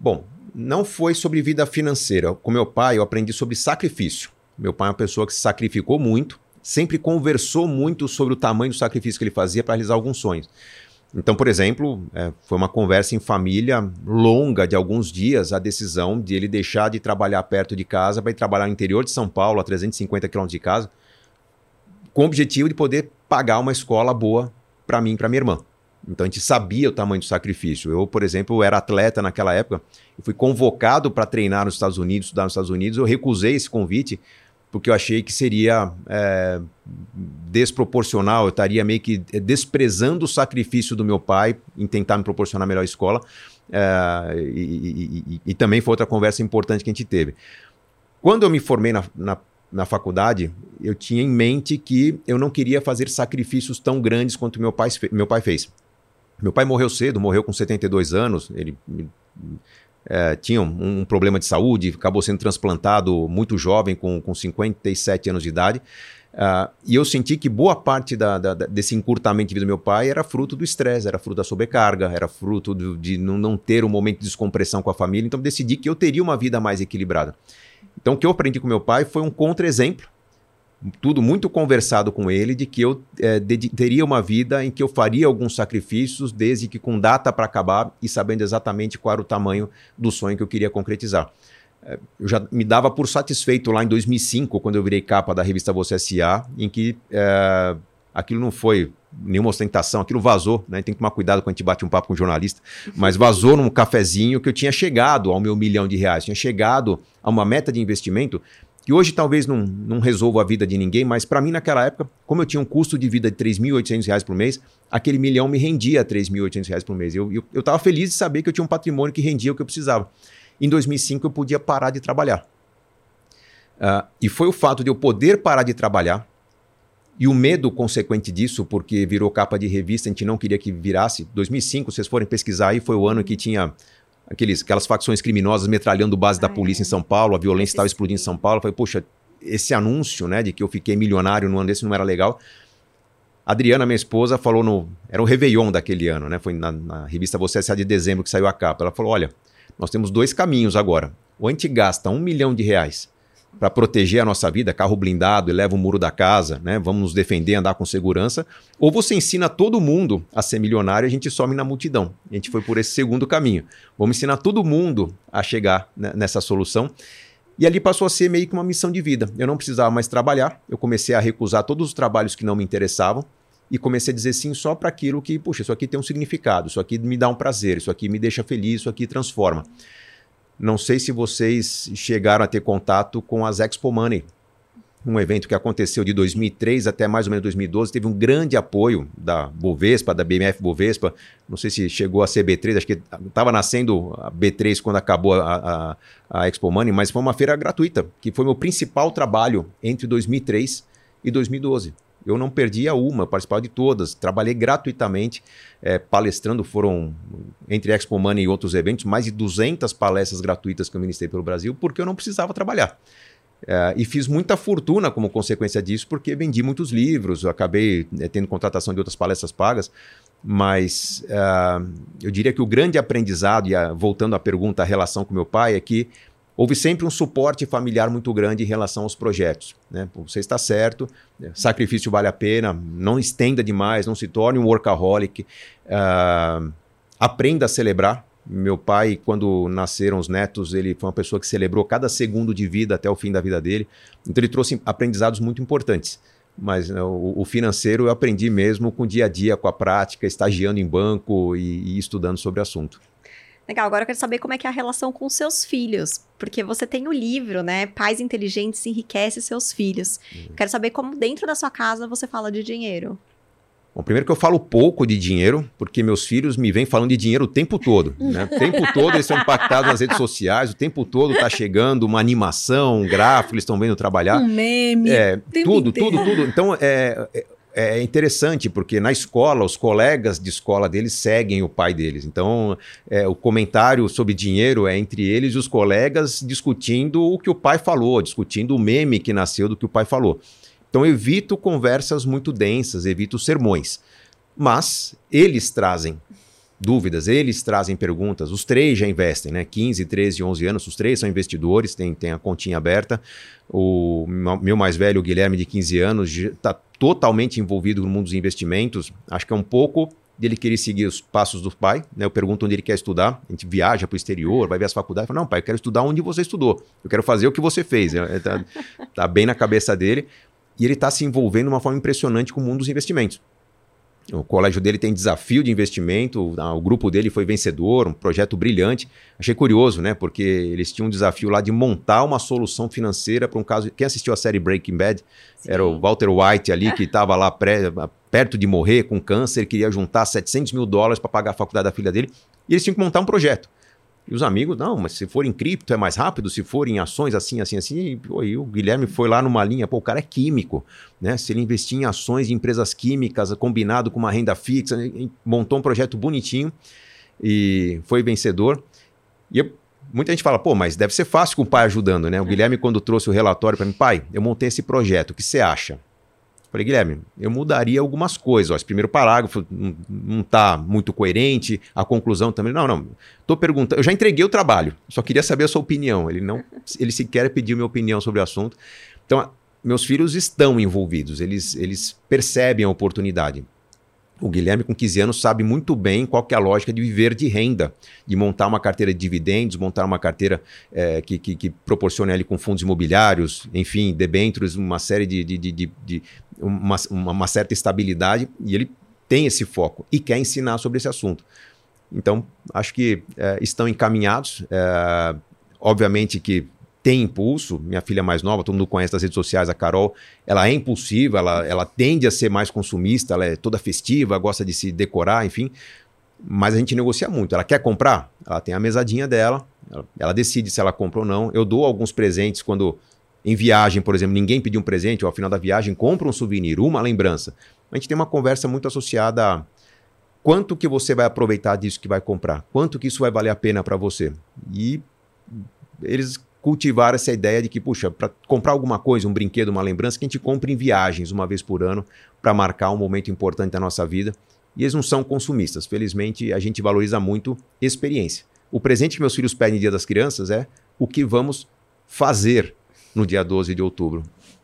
Bom, não foi sobre vida financeira. Com meu pai, eu aprendi sobre sacrifício. Meu pai é uma pessoa que se sacrificou muito, sempre conversou muito sobre o tamanho do sacrifício que ele fazia para realizar alguns sonhos. Então, por exemplo, é, foi uma conversa em família longa de alguns dias a decisão de ele deixar de trabalhar perto de casa para ir trabalhar no interior de São Paulo, a 350 quilômetros de casa, com o objetivo de poder pagar uma escola boa para mim e para minha irmã. Então a gente sabia o tamanho do sacrifício. Eu, por exemplo, era atleta naquela época, eu fui convocado para treinar nos Estados Unidos, estudar nos Estados Unidos, eu recusei esse convite porque eu achei que seria é, desproporcional, eu estaria meio que desprezando o sacrifício do meu pai em tentar me proporcionar a melhor escola. É, e, e, e, também foi outra conversa importante que a gente teve. Quando eu me formei na, na, na, faculdade, eu tinha em mente que eu não queria fazer sacrifícios tão grandes quanto meu pai, meu pai fez. Meu pai morreu cedo, morreu com 72 anos. Ele é, tinha um, um, problema de saúde, acabou sendo transplantado muito jovem, com, com 57 anos de idade. Uh, e eu senti que boa parte da, da, desse encurtamento de vida do meu pai era fruto do estresse, era fruto da sobrecarga, era fruto do, de não, não, ter um momento de descompressão com a família. Então decidi que eu teria uma vida mais equilibrada. Então o que eu aprendi com meu pai foi um contra-exemplo tudo muito conversado com ele de que eu é, teria uma vida em que eu faria alguns sacrifícios, desde que com data para acabar e sabendo exatamente qual era o tamanho do sonho que eu queria concretizar. É, eu já me dava por satisfeito lá em 2005, quando eu virei capa da revista Você S.A., em que é, aquilo não foi nenhuma ostentação, aquilo vazou, né? Tem que tomar cuidado quando a gente bate um papo com um jornalista, mas vazou num cafezinho que eu tinha chegado ao meu milhão de reais, tinha chegado a uma meta de investimento que hoje talvez não, não resolva a vida de ninguém, mas para mim naquela época, como eu tinha um custo de vida de R$ 3.800 por mês, aquele milhão me rendia R$ 3.800 por mês. Eu estava eu, eu feliz de saber que eu tinha um patrimônio que rendia o que eu precisava. Em 2005 eu podia parar de trabalhar. Uh, e foi o fato de eu poder parar de trabalhar e o medo consequente disso, porque virou capa de revista, a gente não queria que virasse. 2005, vocês forem pesquisar aí, foi o ano que tinha aqueles, aquelas facções criminosas metralhando base da polícia em São Paulo, a violência estava explodindo em São Paulo. Eu falei, poxa, esse anúncio, né, de que eu fiquei milionário no ano desse não era legal. A Adriana, minha esposa, falou no. Era o Réveillon daquele ano, né? Foi na, na revista Você é de dezembro que saiu a capa. Ela falou: olha, nós temos dois caminhos agora. Ou a gente gasta um milhão de reais para proteger a nossa vida, carro blindado, eleva o muro da casa, né? Vamos nos defender, andar com segurança. Ou você ensina todo mundo a ser milionário e a gente some na multidão. A gente foi por esse segundo caminho. Vamos ensinar todo mundo a chegar nessa solução. E ali passou a ser meio que uma missão de vida. Eu não precisava mais trabalhar, eu comecei a recusar todos os trabalhos que não me interessavam e comecei a dizer sim só para aquilo que, puxa, isso aqui tem um significado, isso aqui me dá um prazer, isso aqui me deixa feliz, isso aqui transforma. Não sei se vocês chegaram a ter contato com as Expo Money, um evento que aconteceu de 2003 até mais ou menos 2012, teve um grande apoio da Bovespa, da BMF Bovespa, não sei se chegou a ser B3, acho que estava nascendo a B3 quando acabou a, a, a, Expo Money, mas foi uma feira gratuita, que foi meu principal trabalho entre 2003 e 2012. Eu não perdia uma, participava de todas, trabalhei gratuitamente, é, palestrando, foram, entre Expo Money e outros eventos, mais de 200 palestras gratuitas que eu ministrei pelo Brasil, porque eu não precisava trabalhar. É, e fiz muita fortuna como consequência disso, porque vendi muitos livros, acabei é, tendo contratação de outras palestras pagas, mas eu diria que o grande aprendizado, e a, voltando à pergunta, a relação com meu pai, é que houve sempre um suporte familiar muito grande em relação aos projetos. Né? Você está certo, né? sacrifício vale a pena, não estenda demais, não se torne um workaholic, uh, aprenda a celebrar. Meu pai, quando nasceram os netos, ele foi uma pessoa que celebrou cada segundo de vida até o fim da vida dele. Então ele trouxe aprendizados muito importantes. Mas né, o, o, financeiro eu aprendi mesmo com o dia a dia, com a prática, estagiando em banco e, e estudando sobre o assunto. Legal, agora eu quero saber como é que é a relação com seus filhos, porque você tem o livro, né? Pais inteligentes enriquece seus filhos. Uhum. Quero saber como dentro da sua casa você fala de dinheiro. Bom, primeiro que eu falo pouco de dinheiro, porque meus filhos me vêm falando de dinheiro o tempo todo. Né? O tempo todo eles são impactados nas redes sociais, o tempo todo tá chegando uma animação, um gráfico, eles estão vendo trabalhar. Um meme. É, tudo, inteiro. tudo, tudo. Então, é, é interessante porque na escola, os colegas de escola deles seguem o pai deles. Então, é, o comentário sobre dinheiro é entre eles e os colegas discutindo o que o pai falou, discutindo o meme que nasceu do que o pai falou. Então, evito conversas muito densas, evito sermões. Mas eles trazem dúvidas, eles trazem perguntas. Os três já investem, né? 15, 13, 11 anos, os três são investidores, tem, tem a continha aberta. O meu mais velho, o Guilherme, de 15 anos, está totalmente envolvido no mundo dos investimentos. Acho que é um pouco dele querer seguir os passos do pai. Né? Eu pergunto onde ele quer estudar. A gente viaja para o exterior, vai ver as faculdades. Fala, não, pai, eu quero estudar onde você estudou. Eu quero fazer o que você fez. Está tá bem na cabeça dele. E ele está se envolvendo de uma forma impressionante com o mundo dos investimentos. O colégio dele tem desafio de investimento, o grupo dele foi vencedor, um projeto brilhante. Achei curioso, né? Porque eles tinham um desafio lá de montar uma solução financeira para um caso. Quem assistiu a série Breaking Bad Sim. era o Walter White ali, que estava lá pré, perto de morrer com câncer, queria juntar 700 mil dólares para pagar a faculdade da filha dele. E eles tinham que montar um projeto. E os amigos, não, mas se for em cripto é mais rápido, se for em ações assim, assim, assim. E, pô, e o Guilherme foi lá numa linha, pô, o cara é químico, né? Se ele investir em ações de empresas químicas, combinado com uma renda fixa, montou um projeto bonitinho e foi vencedor. E eu, muita gente fala, pô, mas deve ser fácil com o pai ajudando, né? O Guilherme, quando trouxe o relatório para mim, pai, eu montei esse projeto, o que você acha? Falei, Guilherme, eu mudaria algumas coisas. Ó, esse primeiro parágrafo não está muito coerente, a conclusão também. Não, não. Estou perguntando. Eu já entreguei o trabalho, só queria saber a sua opinião. Ele não, ele sequer pediu minha opinião sobre o assunto. Então, meus filhos estão envolvidos, eles, eles percebem a oportunidade. O Guilherme, com 15 anos, sabe muito bem qual que é a lógica de viver de renda, de montar uma carteira de dividendos, montar uma carteira é, que, que, que, proporcione ali com fundos imobiliários, enfim, debêntures, uma série de, de, de, de uma, uma, certa estabilidade, e ele tem esse foco e quer ensinar sobre esse assunto. Então, acho que é, estão encaminhados. É, obviamente que tem impulso, minha filha mais nova, todo mundo conhece das redes sociais, a Carol, ela é impulsiva, ela, ela tende a ser mais consumista, ela é toda festiva, gosta de se decorar, enfim, mas a gente negocia muito. Ela quer comprar? Ela tem a mesadinha dela, ela, ela decide se ela compra ou não. Eu dou alguns presentes quando em viagem, por exemplo, ninguém pediu um presente, ou ao final da viagem compra um souvenir, uma lembrança. A gente tem uma conversa muito associada a quanto que você vai aproveitar disso que vai comprar, quanto que isso vai valer a pena para você. E eles cultivar essa ideia de que, puxa, para comprar alguma coisa, um brinquedo, uma lembrança, que a gente compre em viagens uma vez por ano para marcar um momento importante da nossa vida. E eles não são consumistas. Felizmente, a gente valoriza muito experiência. O presente que meus filhos pedem no Dia das Crianças é o que vamos fazer no dia 12 de outubro.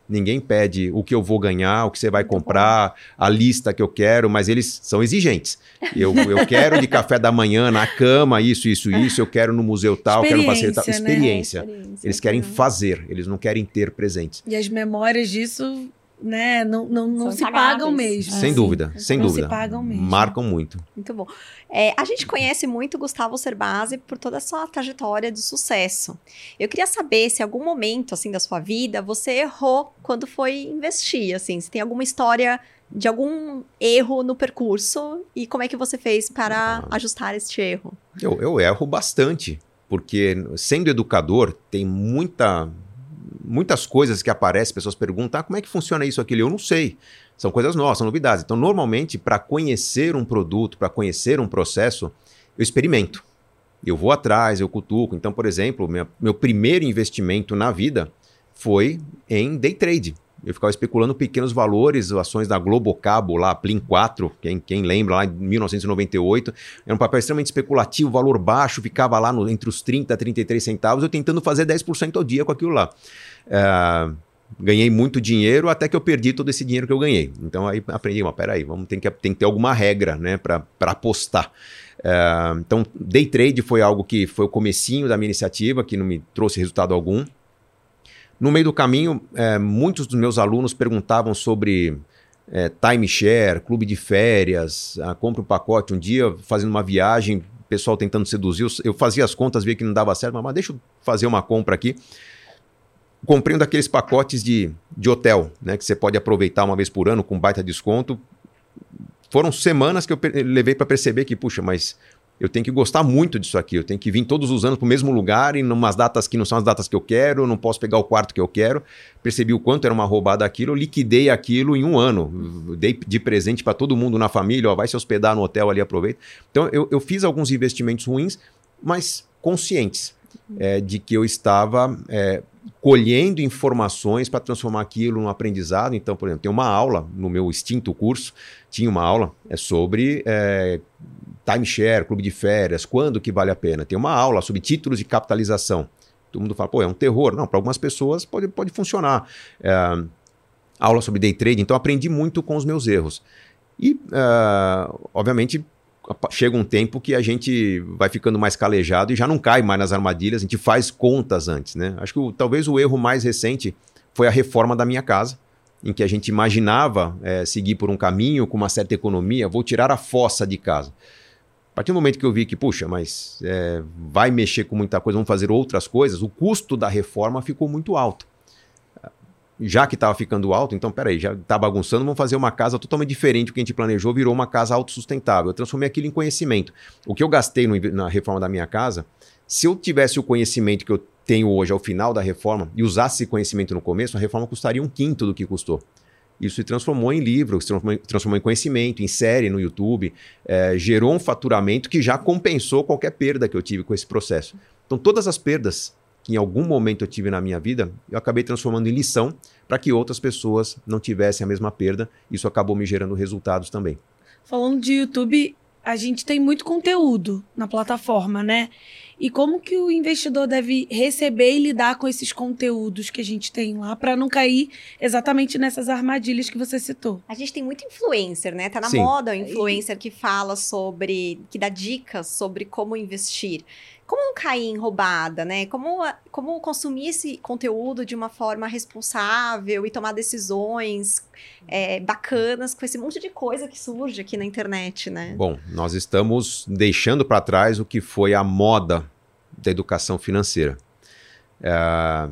Ninguém pede o que eu vou ganhar, o que você vai Muito comprar, bom. a lista que eu quero, mas eles são exigentes. Eu, eu quero de café da manhã na cama, isso, isso, isso, eu quero no museu tal, quero no passeio tal. Experiência. Né? Experiência. Eles querem fazer, eles não querem ter presentes. E as memórias disso né, não, não, não se pagam mesmo. Sem assim. dúvida, sem não dúvida. Se pagam mesmo. Marcam muito. Muito bom. É, a gente conhece muito Gustavo Cerbasi por toda a sua trajetória de sucesso. Eu queria saber se em algum momento assim da sua vida você errou quando foi investir, assim, se tem alguma história de algum erro no percurso e como é que você fez para ah. ajustar este erro? Eu, eu erro bastante, porque sendo educador tem muita muitas coisas que aparecem, pessoas perguntam, ah, como é que funciona isso, aquilo? Eu não sei. São coisas novas, são novidades. Então, normalmente, para conhecer um produto, para conhecer um processo, eu experimento. Eu vou atrás, eu cutuco. Então, por exemplo, minha, meu primeiro investimento na vida foi em day trade. Eu ficava especulando pequenos valores, ações da Globocabo lá, Plin 4, quem, quem lembra, lá em 1998. Era um papel extremamente especulativo, valor baixo, ficava lá no, entre os 30 e 33 centavos, eu tentando fazer 10% ao dia com aquilo lá. É, ganhei muito dinheiro até que eu perdi todo esse dinheiro que eu ganhei. Então aí aprendi, mas peraí, vamos, tem, que, tem que ter alguma regra né, para apostar. É, então, day trade foi algo que foi o comecinho da minha iniciativa, que não me trouxe resultado algum. No meio do caminho, é, muitos dos meus alunos perguntavam sobre é, timeshare, clube de férias, ah, compra um pacote. Um dia, fazendo uma viagem, pessoal tentando seduzir, eu fazia as contas, via que não dava certo, mas, mas deixa eu fazer uma compra aqui. Comprei um daqueles pacotes de, de hotel, né, que você pode aproveitar uma vez por ano com baita desconto. Foram semanas que eu levei para perceber que, puxa, mas eu tenho que gostar muito disso aqui. Eu tenho que vir todos os anos para o mesmo lugar e umas datas que não são as datas que eu quero, não posso pegar o quarto que eu quero. Percebi o quanto era uma roubada aquilo, liquidei aquilo em um ano. Dei de presente para todo mundo na família, ó, vai se hospedar no hotel ali, aproveita. Então eu, eu fiz alguns investimentos ruins, mas conscientes é, de que eu estava é, colhendo informações para transformar aquilo num aprendizado. Então, por exemplo, tem uma aula no meu extinto curso, tinha uma aula é sobre é, timeshare, clube de férias, quando que vale a pena. Tem uma aula sobre títulos de capitalização. Todo mundo fala, pô, é um terror. Não, para algumas pessoas pode, pode funcionar. É, aula sobre day trade, então aprendi muito com os meus erros. E, é, obviamente, chega um tempo que a gente vai ficando mais calejado e já não cai mais nas armadilhas, a gente faz contas antes, né? Acho que o, talvez o erro mais recente foi a reforma da minha casa em que a gente imaginava é, seguir por um caminho com uma certa economia, vou tirar a fossa de casa. A partir do momento que eu vi que, puxa, mas é, vai mexer com muita coisa, vamos fazer outras coisas, o custo da reforma ficou muito alto. Já que estava ficando alto, então peraí, já está bagunçando, vamos fazer uma casa totalmente diferente do que a gente planejou, virou uma casa autossustentável. Eu transformei aquilo em conhecimento. O que eu gastei no, na reforma da minha casa, se eu tivesse o conhecimento que eu tenho hoje ao final da reforma e usasse esse conhecimento no começo, a reforma custaria um quinto do que custou. Isso se transformou em livro, se transformou, transformou em conhecimento, em série no YouTube, é, gerou um faturamento que já compensou qualquer perda que eu tive com esse processo. Então, todas as perdas que em algum momento eu tive na minha vida, eu acabei transformando em lição para que outras pessoas não tivessem a mesma perda. Isso acabou me gerando resultados também. Falando de YouTube, a gente tem muito conteúdo na plataforma, né? E como que o investidor deve receber e lidar com esses conteúdos que a gente tem lá para não cair exatamente nessas armadilhas que você citou? A gente tem muito influencer, né? Tá na Sim. moda o influencer que fala sobre, que dá dicas sobre como investir como não cair em roubada, né? Como, como consumir esse conteúdo de uma forma responsável e tomar decisões é, bacanas com esse monte de coisa que surge aqui na internet, né? Bom, nós estamos deixando para trás o que foi a moda da educação financeira. É,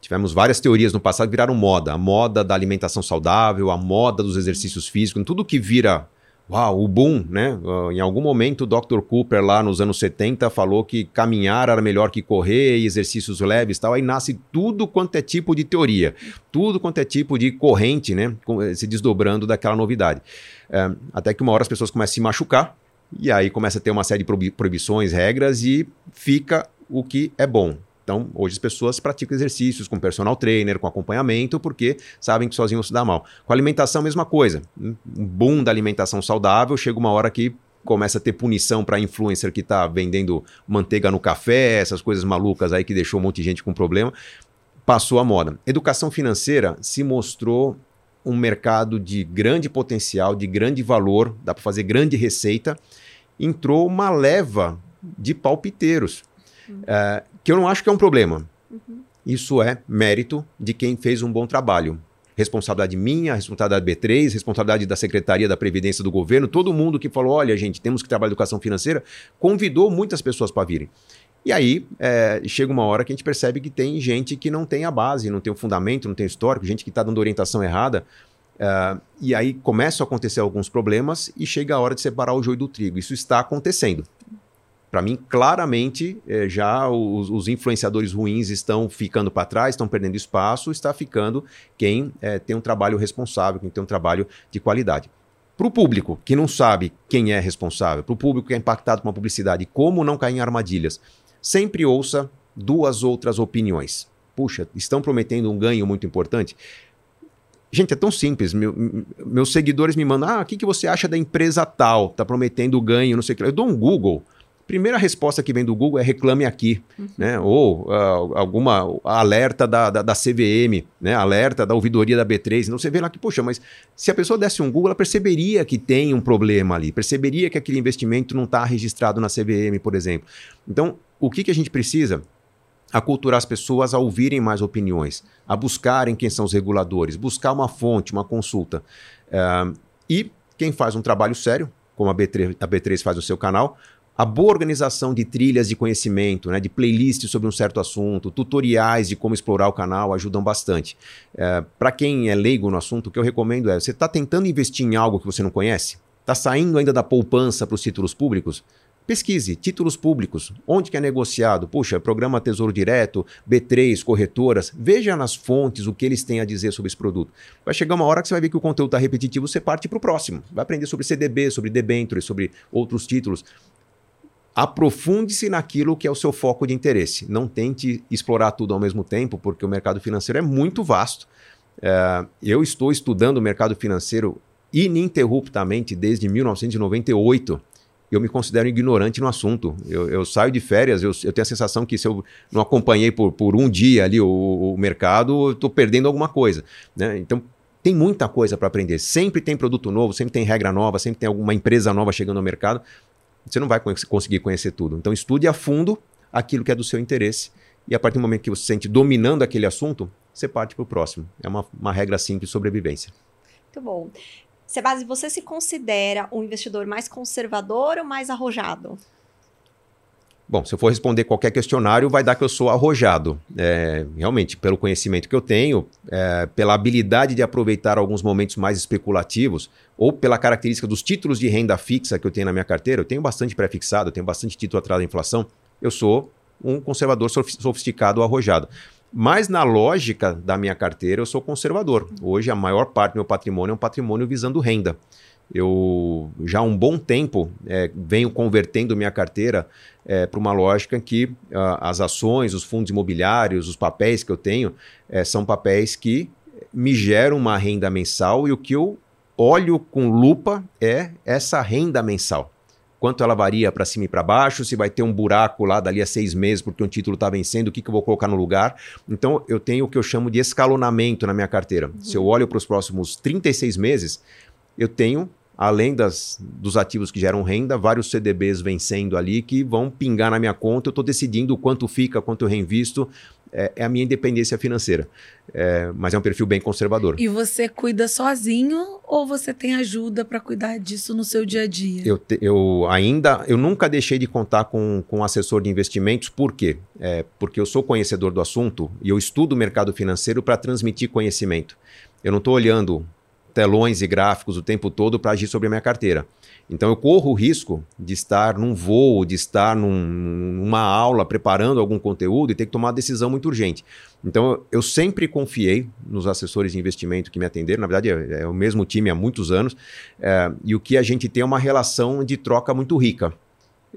tivemos várias teorias no passado que viraram moda. A moda da alimentação saudável, a moda dos exercícios físicos, tudo que vira Uau, o boom, né? Uh, em algum momento o Dr. Cooper lá nos anos 70 falou que caminhar era melhor que correr e exercícios leves e tal. Aí nasce tudo quanto é tipo de teoria, tudo quanto é tipo de corrente, né? Eh, se desdobrando daquela novidade. É, até que uma hora as pessoas começam a se machucar e aí começa a ter uma série de proibições, regras e fica o que é bom. Então, hoje as pessoas praticam exercícios com personal trainer, com acompanhamento, porque sabem que sozinho se dá mal. Com alimentação, mesma coisa. Um boom da alimentação saudável, chega uma hora que começa a ter punição para influencer que está vendendo manteiga no café, essas coisas malucas aí que deixou um monte de gente com problema. passou a moda. Educação financeira se mostrou um mercado de grande potencial, de grande valor, dá para fazer grande receita. Entrou uma leva de palpiteiros, uhum. que eu não acho que é um problema. Uhum. Isso é mérito de quem fez um bom trabalho. Responsabilidade minha, responsabilidade da B3, responsabilidade da Secretaria da Previdência do governo, todo mundo que falou: olha, gente, temos que trabalhar educação financeira, convidou muitas pessoas para virem. E aí é, chega uma hora que a gente percebe que tem gente que não tem a base, não tem o fundamento, não tem o histórico, gente que está dando orientação errada. É, e aí começam a acontecer alguns problemas e chega a hora de separar o joio do trigo. Isso está acontecendo. Para mim, claramente, é, já os, os, influenciadores ruins estão ficando para trás, estão perdendo espaço, está ficando quem é, tem um trabalho responsável, quem tem um trabalho de qualidade. Para o público que não sabe quem é responsável, para o público que é impactado com uma publicidade, como não cair em armadilhas, sempre ouça duas outras opiniões. Puxa, estão prometendo um ganho muito importante? Gente, é tão simples. Meu, meus seguidores me mandam: ah, o que, que você acha da empresa tal? Está prometendo ganho, não sei o que. Eu dou um Google. Primeira resposta que vem do Google é reclame aqui, uhum. né? Ou uh, alguma alerta da, da, da, CVM, né? Alerta da ouvidoria da B3. Então você vê lá que, poxa, mas se a pessoa desse um Google, ela perceberia que tem um problema ali, perceberia que aquele investimento não está registrado na CVM, por exemplo. Então, o que, que a gente precisa? Aculturar as pessoas a ouvirem mais opiniões, a buscarem quem são os reguladores, buscar uma fonte, uma consulta. Uh, e quem faz um trabalho sério, como a B3, a B3 faz no seu canal, a boa organização de trilhas de conhecimento, né, de playlists sobre um certo assunto, tutoriais de como explorar o canal ajudam bastante. É, Para quem é leigo no assunto, o que eu recomendo é: você está tentando investir em algo que você não conhece? Está saindo ainda da poupança para os títulos públicos? Pesquise títulos públicos, onde que é negociado, puxa, programa Tesouro Direto, B3, corretoras, veja nas fontes o que eles têm a dizer sobre esse produto. Vai chegar uma hora que você vai ver que o conteúdo está repetitivo, você parte para o próximo. Vai aprender sobre CDB, sobre debentures, sobre outros títulos. Aprofunde-se naquilo que é o seu foco de interesse. Não tente explorar tudo ao mesmo tempo, porque o mercado financeiro é muito vasto. É, eu estou estudando o mercado financeiro ininterruptamente desde 1998 eu me considero ignorante no assunto. Eu, eu saio de férias, eu, eu, tenho a sensação que se eu não acompanhei por, por um dia ali o, o mercado, estou perdendo alguma coisa. Né? Então, tem muita coisa para aprender. Sempre tem produto novo, sempre tem regra nova, sempre tem alguma empresa nova chegando ao mercado. Você não vai conseguir conhecer tudo. Então, estude a fundo aquilo que é do seu interesse. E a partir do momento que você se sente dominando aquele assunto, você parte para o próximo. É uma, uma regra simples de sobrevivência. Muito bom. Sebase, você se considera um investidor mais conservador ou mais arrojado? Bom, se eu for responder qualquer questionário, vai dar que eu sou arrojado. É, realmente, pelo conhecimento que eu tenho, é, pela habilidade de aproveitar alguns momentos mais especulativos, ou pela característica dos títulos de renda fixa que eu tenho na minha carteira, eu tenho bastante pré-fixado, eu tenho bastante título atrás da inflação, eu sou um conservador sofisticado arrojado. Mas na lógica da minha carteira, eu sou conservador. Hoje, a maior parte do meu patrimônio é um patrimônio visando renda. Eu já há um bom tempo é, venho convertendo minha carteira é, para uma lógica que uh, as ações, os fundos imobiliários, os papéis que eu tenho é, são papéis que me geram uma renda mensal e o que eu olho com lupa é essa renda mensal quanto ela varia para cima e para baixo, se vai ter um buraco lá dali a seis meses porque um título está vencendo, o que, que eu vou colocar no lugar. Então, eu tenho o que eu chamo de escalonamento na minha carteira. Uhum. Se eu olho para os próximos 36 meses, eu tenho além das, dos ativos que geram renda, vários CDBs vencendo ali que vão pingar na minha conta. Eu estou decidindo quanto fica, quanto eu reinvisto. É, é a minha independência financeira. É, mas é um perfil bem conservador. E você cuida sozinho ou você tem ajuda para cuidar disso no seu dia a dia? Eu, te, eu ainda, eu nunca deixei de contar com, com um assessor de investimentos. Por quê? É, porque eu sou conhecedor do assunto e eu estudo o mercado financeiro para transmitir conhecimento. Eu não estou olhando telões e gráficos o tempo todo para agir sobre a minha carteira. Então eu corro o risco de estar num voo, de estar num, numa aula preparando algum conteúdo e ter que tomar uma decisão muito urgente. Então eu sempre confiei nos assessores de investimento que me atenderam. Na verdade é, é o mesmo time há muitos anos é, e o que a gente tem é uma relação de troca muito rica.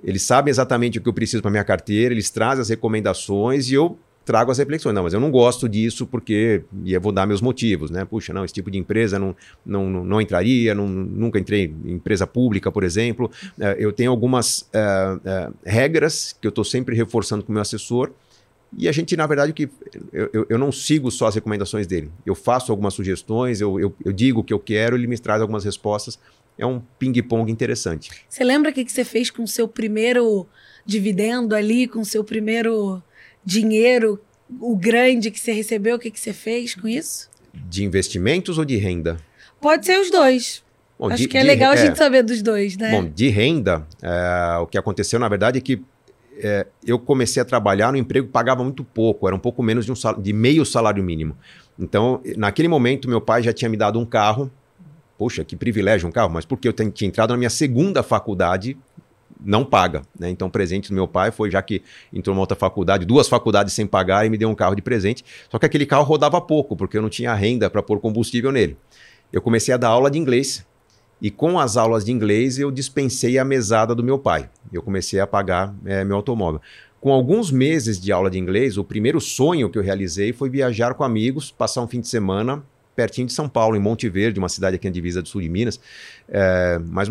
Eles sabem exatamente o que eu preciso para minha carteira, eles trazem as recomendações e eu trago as reflexões. Não, mas eu não gosto disso porque. E eu vou dar meus motivos, né? Puxa, não, esse tipo de empresa não, não, não, não entraria, não, nunca entrei em empresa pública, por exemplo. Uh, eu tenho algumas uh, uh, regras que eu estou sempre reforçando com o meu assessor. E a gente, na verdade, que eu, eu, eu, não sigo só as recomendações dele. Eu faço algumas sugestões, eu, eu, eu digo o que eu quero, ele me traz algumas respostas. É um ping-pong interessante. Você lembra o que, que você fez com o seu primeiro dividendo ali, com o seu primeiro dinheiro, o grande que você recebeu? O que, que você fez com isso? De investimentos ou de renda? Pode ser os dois. Bom, Acho de, que é legal a gente é, saber dos dois, né? Bom, de renda, é, o que aconteceu, na verdade, é que é, eu comecei a trabalhar no emprego que pagava muito pouco, era um pouco menos de, um sal, de meio salário mínimo. Então, naquele momento, meu pai já tinha me dado um carro. Poxa, que privilégio um carro, mas porque eu tinha entrado na minha segunda faculdade, não paga. Né? Então, presente do meu pai foi, já que entrou numa outra faculdade, duas faculdades sem pagar, e me deu um carro de presente. Só que aquele carro rodava pouco, porque eu não tinha renda para pôr combustível nele. Eu comecei a dar aula de inglês e com as aulas de inglês eu dispensei a mesada do meu pai. Eu comecei a pagar é, meu automóvel. Com alguns meses de aula de inglês, o primeiro sonho que eu realizei foi viajar com amigos, passar um fim de semana pertinho de São Paulo, em Monte Verde, uma cidade aqui na divisa do sul de Minas. É, mas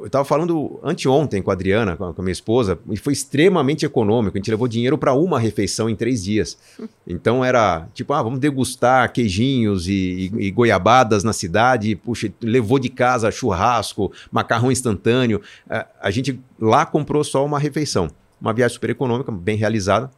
eu estava falando anteontem com a Adriana, com a, minha esposa, e foi extremamente econômico. A gente levou dinheiro para uma refeição em três dias. Então era tipo, ah, vamos degustar queijinhos e, e, e goiabadas na cidade. Puxa, levou de casa churrasco, macarrão instantâneo. A, a gente lá comprou só uma refeição. Uma viagem super econômica, bem realizada.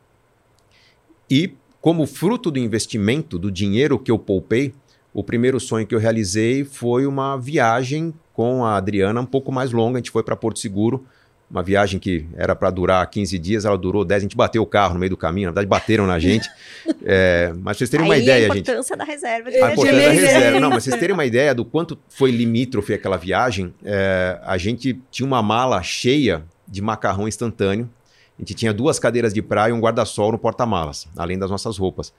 E como fruto do investimento, do dinheiro que eu poupei, o primeiro sonho que eu realizei foi uma viagem com a Adriana um pouco mais longa. A gente foi para Porto Seguro, uma viagem que era para durar 15 dias, ela durou 10. A gente bateu o carro no meio do caminho, na verdade, bateram na gente. é, mas vocês terem uma ideia, gente. A importância gente, da reserva. A importância da reserva. Não, mas vocês terem uma ideia do quanto foi limítrofe aquela viagem, é, a gente tinha uma mala cheia de macarrão instantâneo. A gente tinha duas cadeiras de praia e um guarda-sol no porta-malas, além das nossas roupas.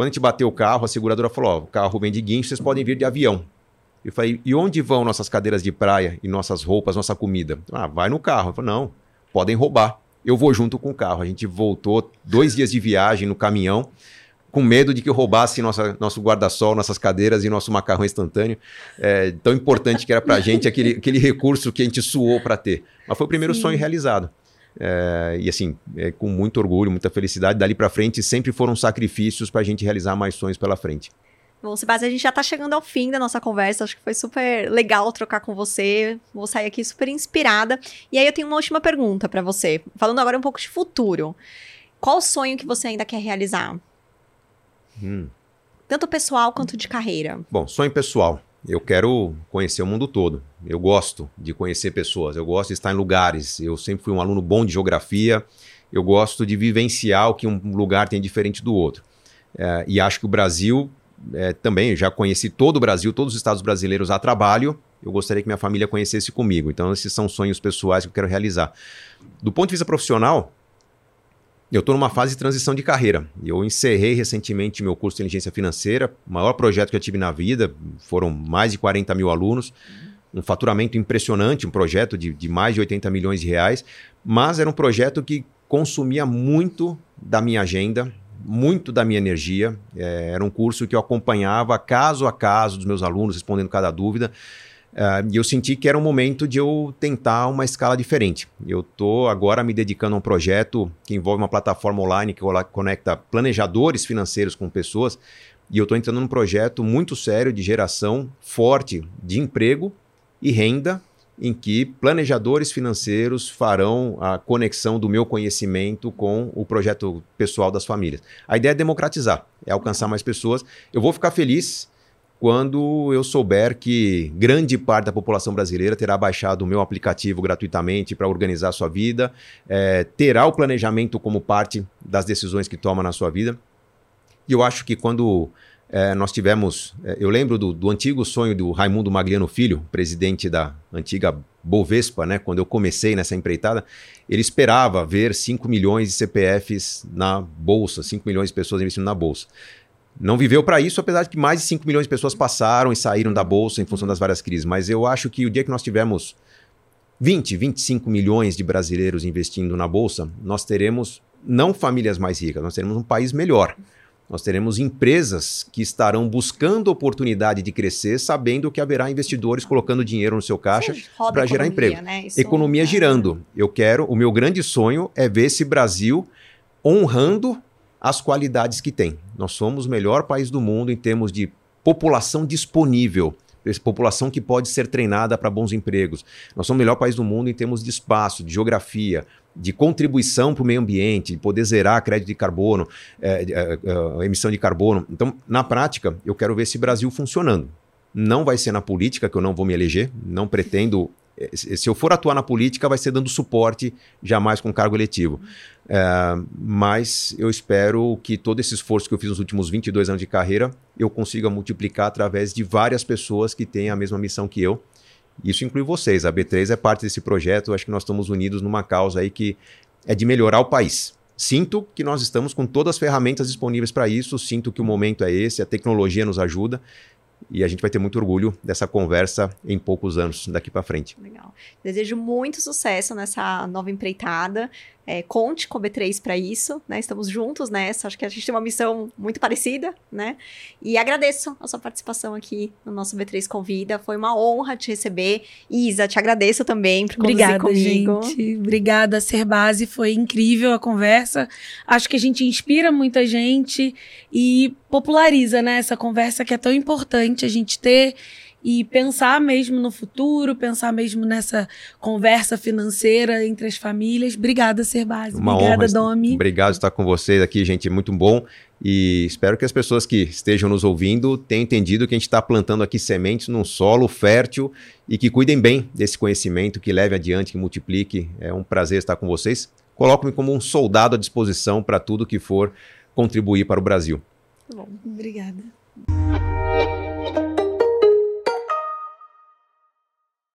Quando a gente bateu o carro, a seguradora falou: o carro vem de guincho, vocês podem vir de avião. Eu falei, e onde vão nossas cadeiras de praia e nossas roupas, nossa comida? Ah, vai no carro. Eu falei, não, podem roubar. Eu vou junto com o carro. A gente voltou dois dias de viagem no caminhão, com medo de que roubasse nossa, nosso guarda-sol, nossas cadeiras e nosso macarrão instantâneo. É, tão importante que era para a gente aquele, aquele recurso que a gente suou para ter. Mas foi o primeiro Sim. sonho realizado. É, e assim, é, com muito orgulho, muita felicidade. Dali para frente sempre foram sacrifícios para a gente realizar mais sonhos pela frente. Bom, Sebastião, a gente já está chegando ao fim da nossa conversa. Acho que foi super legal trocar com você. Vou sair aqui super inspirada. E aí eu tenho uma última pergunta para você. Falando agora um pouco de futuro. Qual o sonho que você ainda quer realizar? Hum. Tanto pessoal quanto de carreira. Bom, sonho pessoal. Eu quero conhecer o mundo todo. Eu gosto de conhecer pessoas. Eu gosto de estar em lugares. Eu sempre fui um aluno bom de geografia. Eu gosto de vivenciar o que um lugar tem diferente do outro. É, e acho que o Brasil é, também já conheci todo o Brasil, todos os estados brasileiros a trabalho. Eu gostaria que minha família conhecesse comigo. Então, esses são sonhos pessoais que eu quero realizar. Do ponto de vista profissional, eu estou numa fase de transição de carreira. Eu encerrei recentemente meu curso de inteligência financeira, o maior projeto que eu tive na vida. Foram mais de 40 mil alunos, um faturamento impressionante, um projeto de, de mais de 80 milhões de reais. Mas era um projeto que consumia muito da minha agenda, muito da minha energia. É, era um curso que eu acompanhava caso a caso dos meus alunos, respondendo cada dúvida. Uh, e eu senti que era um momento de eu tentar uma escala diferente. Eu estou agora me dedicando a um projeto que envolve uma plataforma online que conecta planejadores financeiros com pessoas. E eu estou entrando num projeto muito sério de geração forte de emprego e renda em que planejadores financeiros farão a conexão do meu conhecimento com o projeto pessoal das famílias. A ideia é democratizar, é alcançar mais pessoas. Eu vou ficar feliz quando eu souber que grande parte da população brasileira terá baixado o meu aplicativo gratuitamente para organizar a sua vida, é, terá o planejamento como parte das decisões que toma na sua vida. E eu acho que quando é, nós tivemos. É, eu lembro do, do, antigo sonho do Raimundo Magliano Filho, presidente da antiga Bovespa, né? Quando eu comecei nessa empreitada, ele esperava ver 5 milhões de CPFs na bolsa, 5 milhões de pessoas investindo na bolsa. Não viveu para isso, apesar de que mais de 5 milhões de pessoas passaram e saíram da bolsa em função das várias crises. Mas eu acho que o dia que nós tivermos 20, 25 milhões de brasileiros investindo na bolsa, nós teremos não famílias mais ricas, nós teremos um país melhor. Nós teremos empresas que estarão buscando oportunidade de crescer, sabendo que haverá investidores colocando dinheiro no seu caixa para gerar emprego. Né? economia é... girando. Eu quero, o meu grande sonho é ver esse Brasil honrando as qualidades que tem. Nós somos o melhor país do mundo em termos de população disponível população que pode ser treinada para bons empregos. Nós somos o melhor país do mundo em termos de espaço, de geografia, de contribuição para o meio ambiente, de poder zerar crédito de carbono, é, é, é, emissão de carbono. Então, na prática, eu quero ver esse Brasil funcionando. Não vai ser na política que eu não vou me eleger, não pretendo se eu for atuar na política, vai ser dando suporte, jamais com cargo eletivo. É, mas eu espero que todo esse esforço que eu fiz nos últimos 22 anos de carreira, eu consiga multiplicar através de várias pessoas que têm a mesma missão que eu. Isso inclui vocês. A B3 é parte desse projeto. Acho que nós estamos unidos numa causa aí que é de melhorar o país. Sinto que nós estamos com todas as ferramentas disponíveis para isso, sinto que o momento é esse, a tecnologia nos ajuda e a gente vai ter muito orgulho dessa conversa em poucos anos daqui para frente. Legal. Desejo muito sucesso nessa nova empreitada. É, conte com a B3 para isso, né? Estamos juntos nessa. Acho que a gente tem uma missão muito parecida, né? E agradeço a sua participação aqui no nosso B3 Convida. Foi uma honra te receber. Isa, te agradeço também por Obrigada, comigo. gente. Obrigada, Ser Base. Foi incrível a conversa. Acho que a gente inspira muita gente e populariza, né? Essa conversa que é tão importante a gente ter e pensar mesmo no futuro, pensar mesmo nessa conversa financeira entre as famílias. Obrigada, Ser Base. Uma Obrigada, honra. Domi. Obrigado por estar com vocês aqui, gente. Muito bom. E espero que as pessoas que estejam nos ouvindo tenham entendido que a gente está plantando aqui sementes num solo fértil e que cuidem bem desse conhecimento, que leve adiante, que multiplique. É um prazer estar com vocês. Coloco-me como um soldado à disposição para tudo que for contribuir para o Brasil. Bom, obrigada.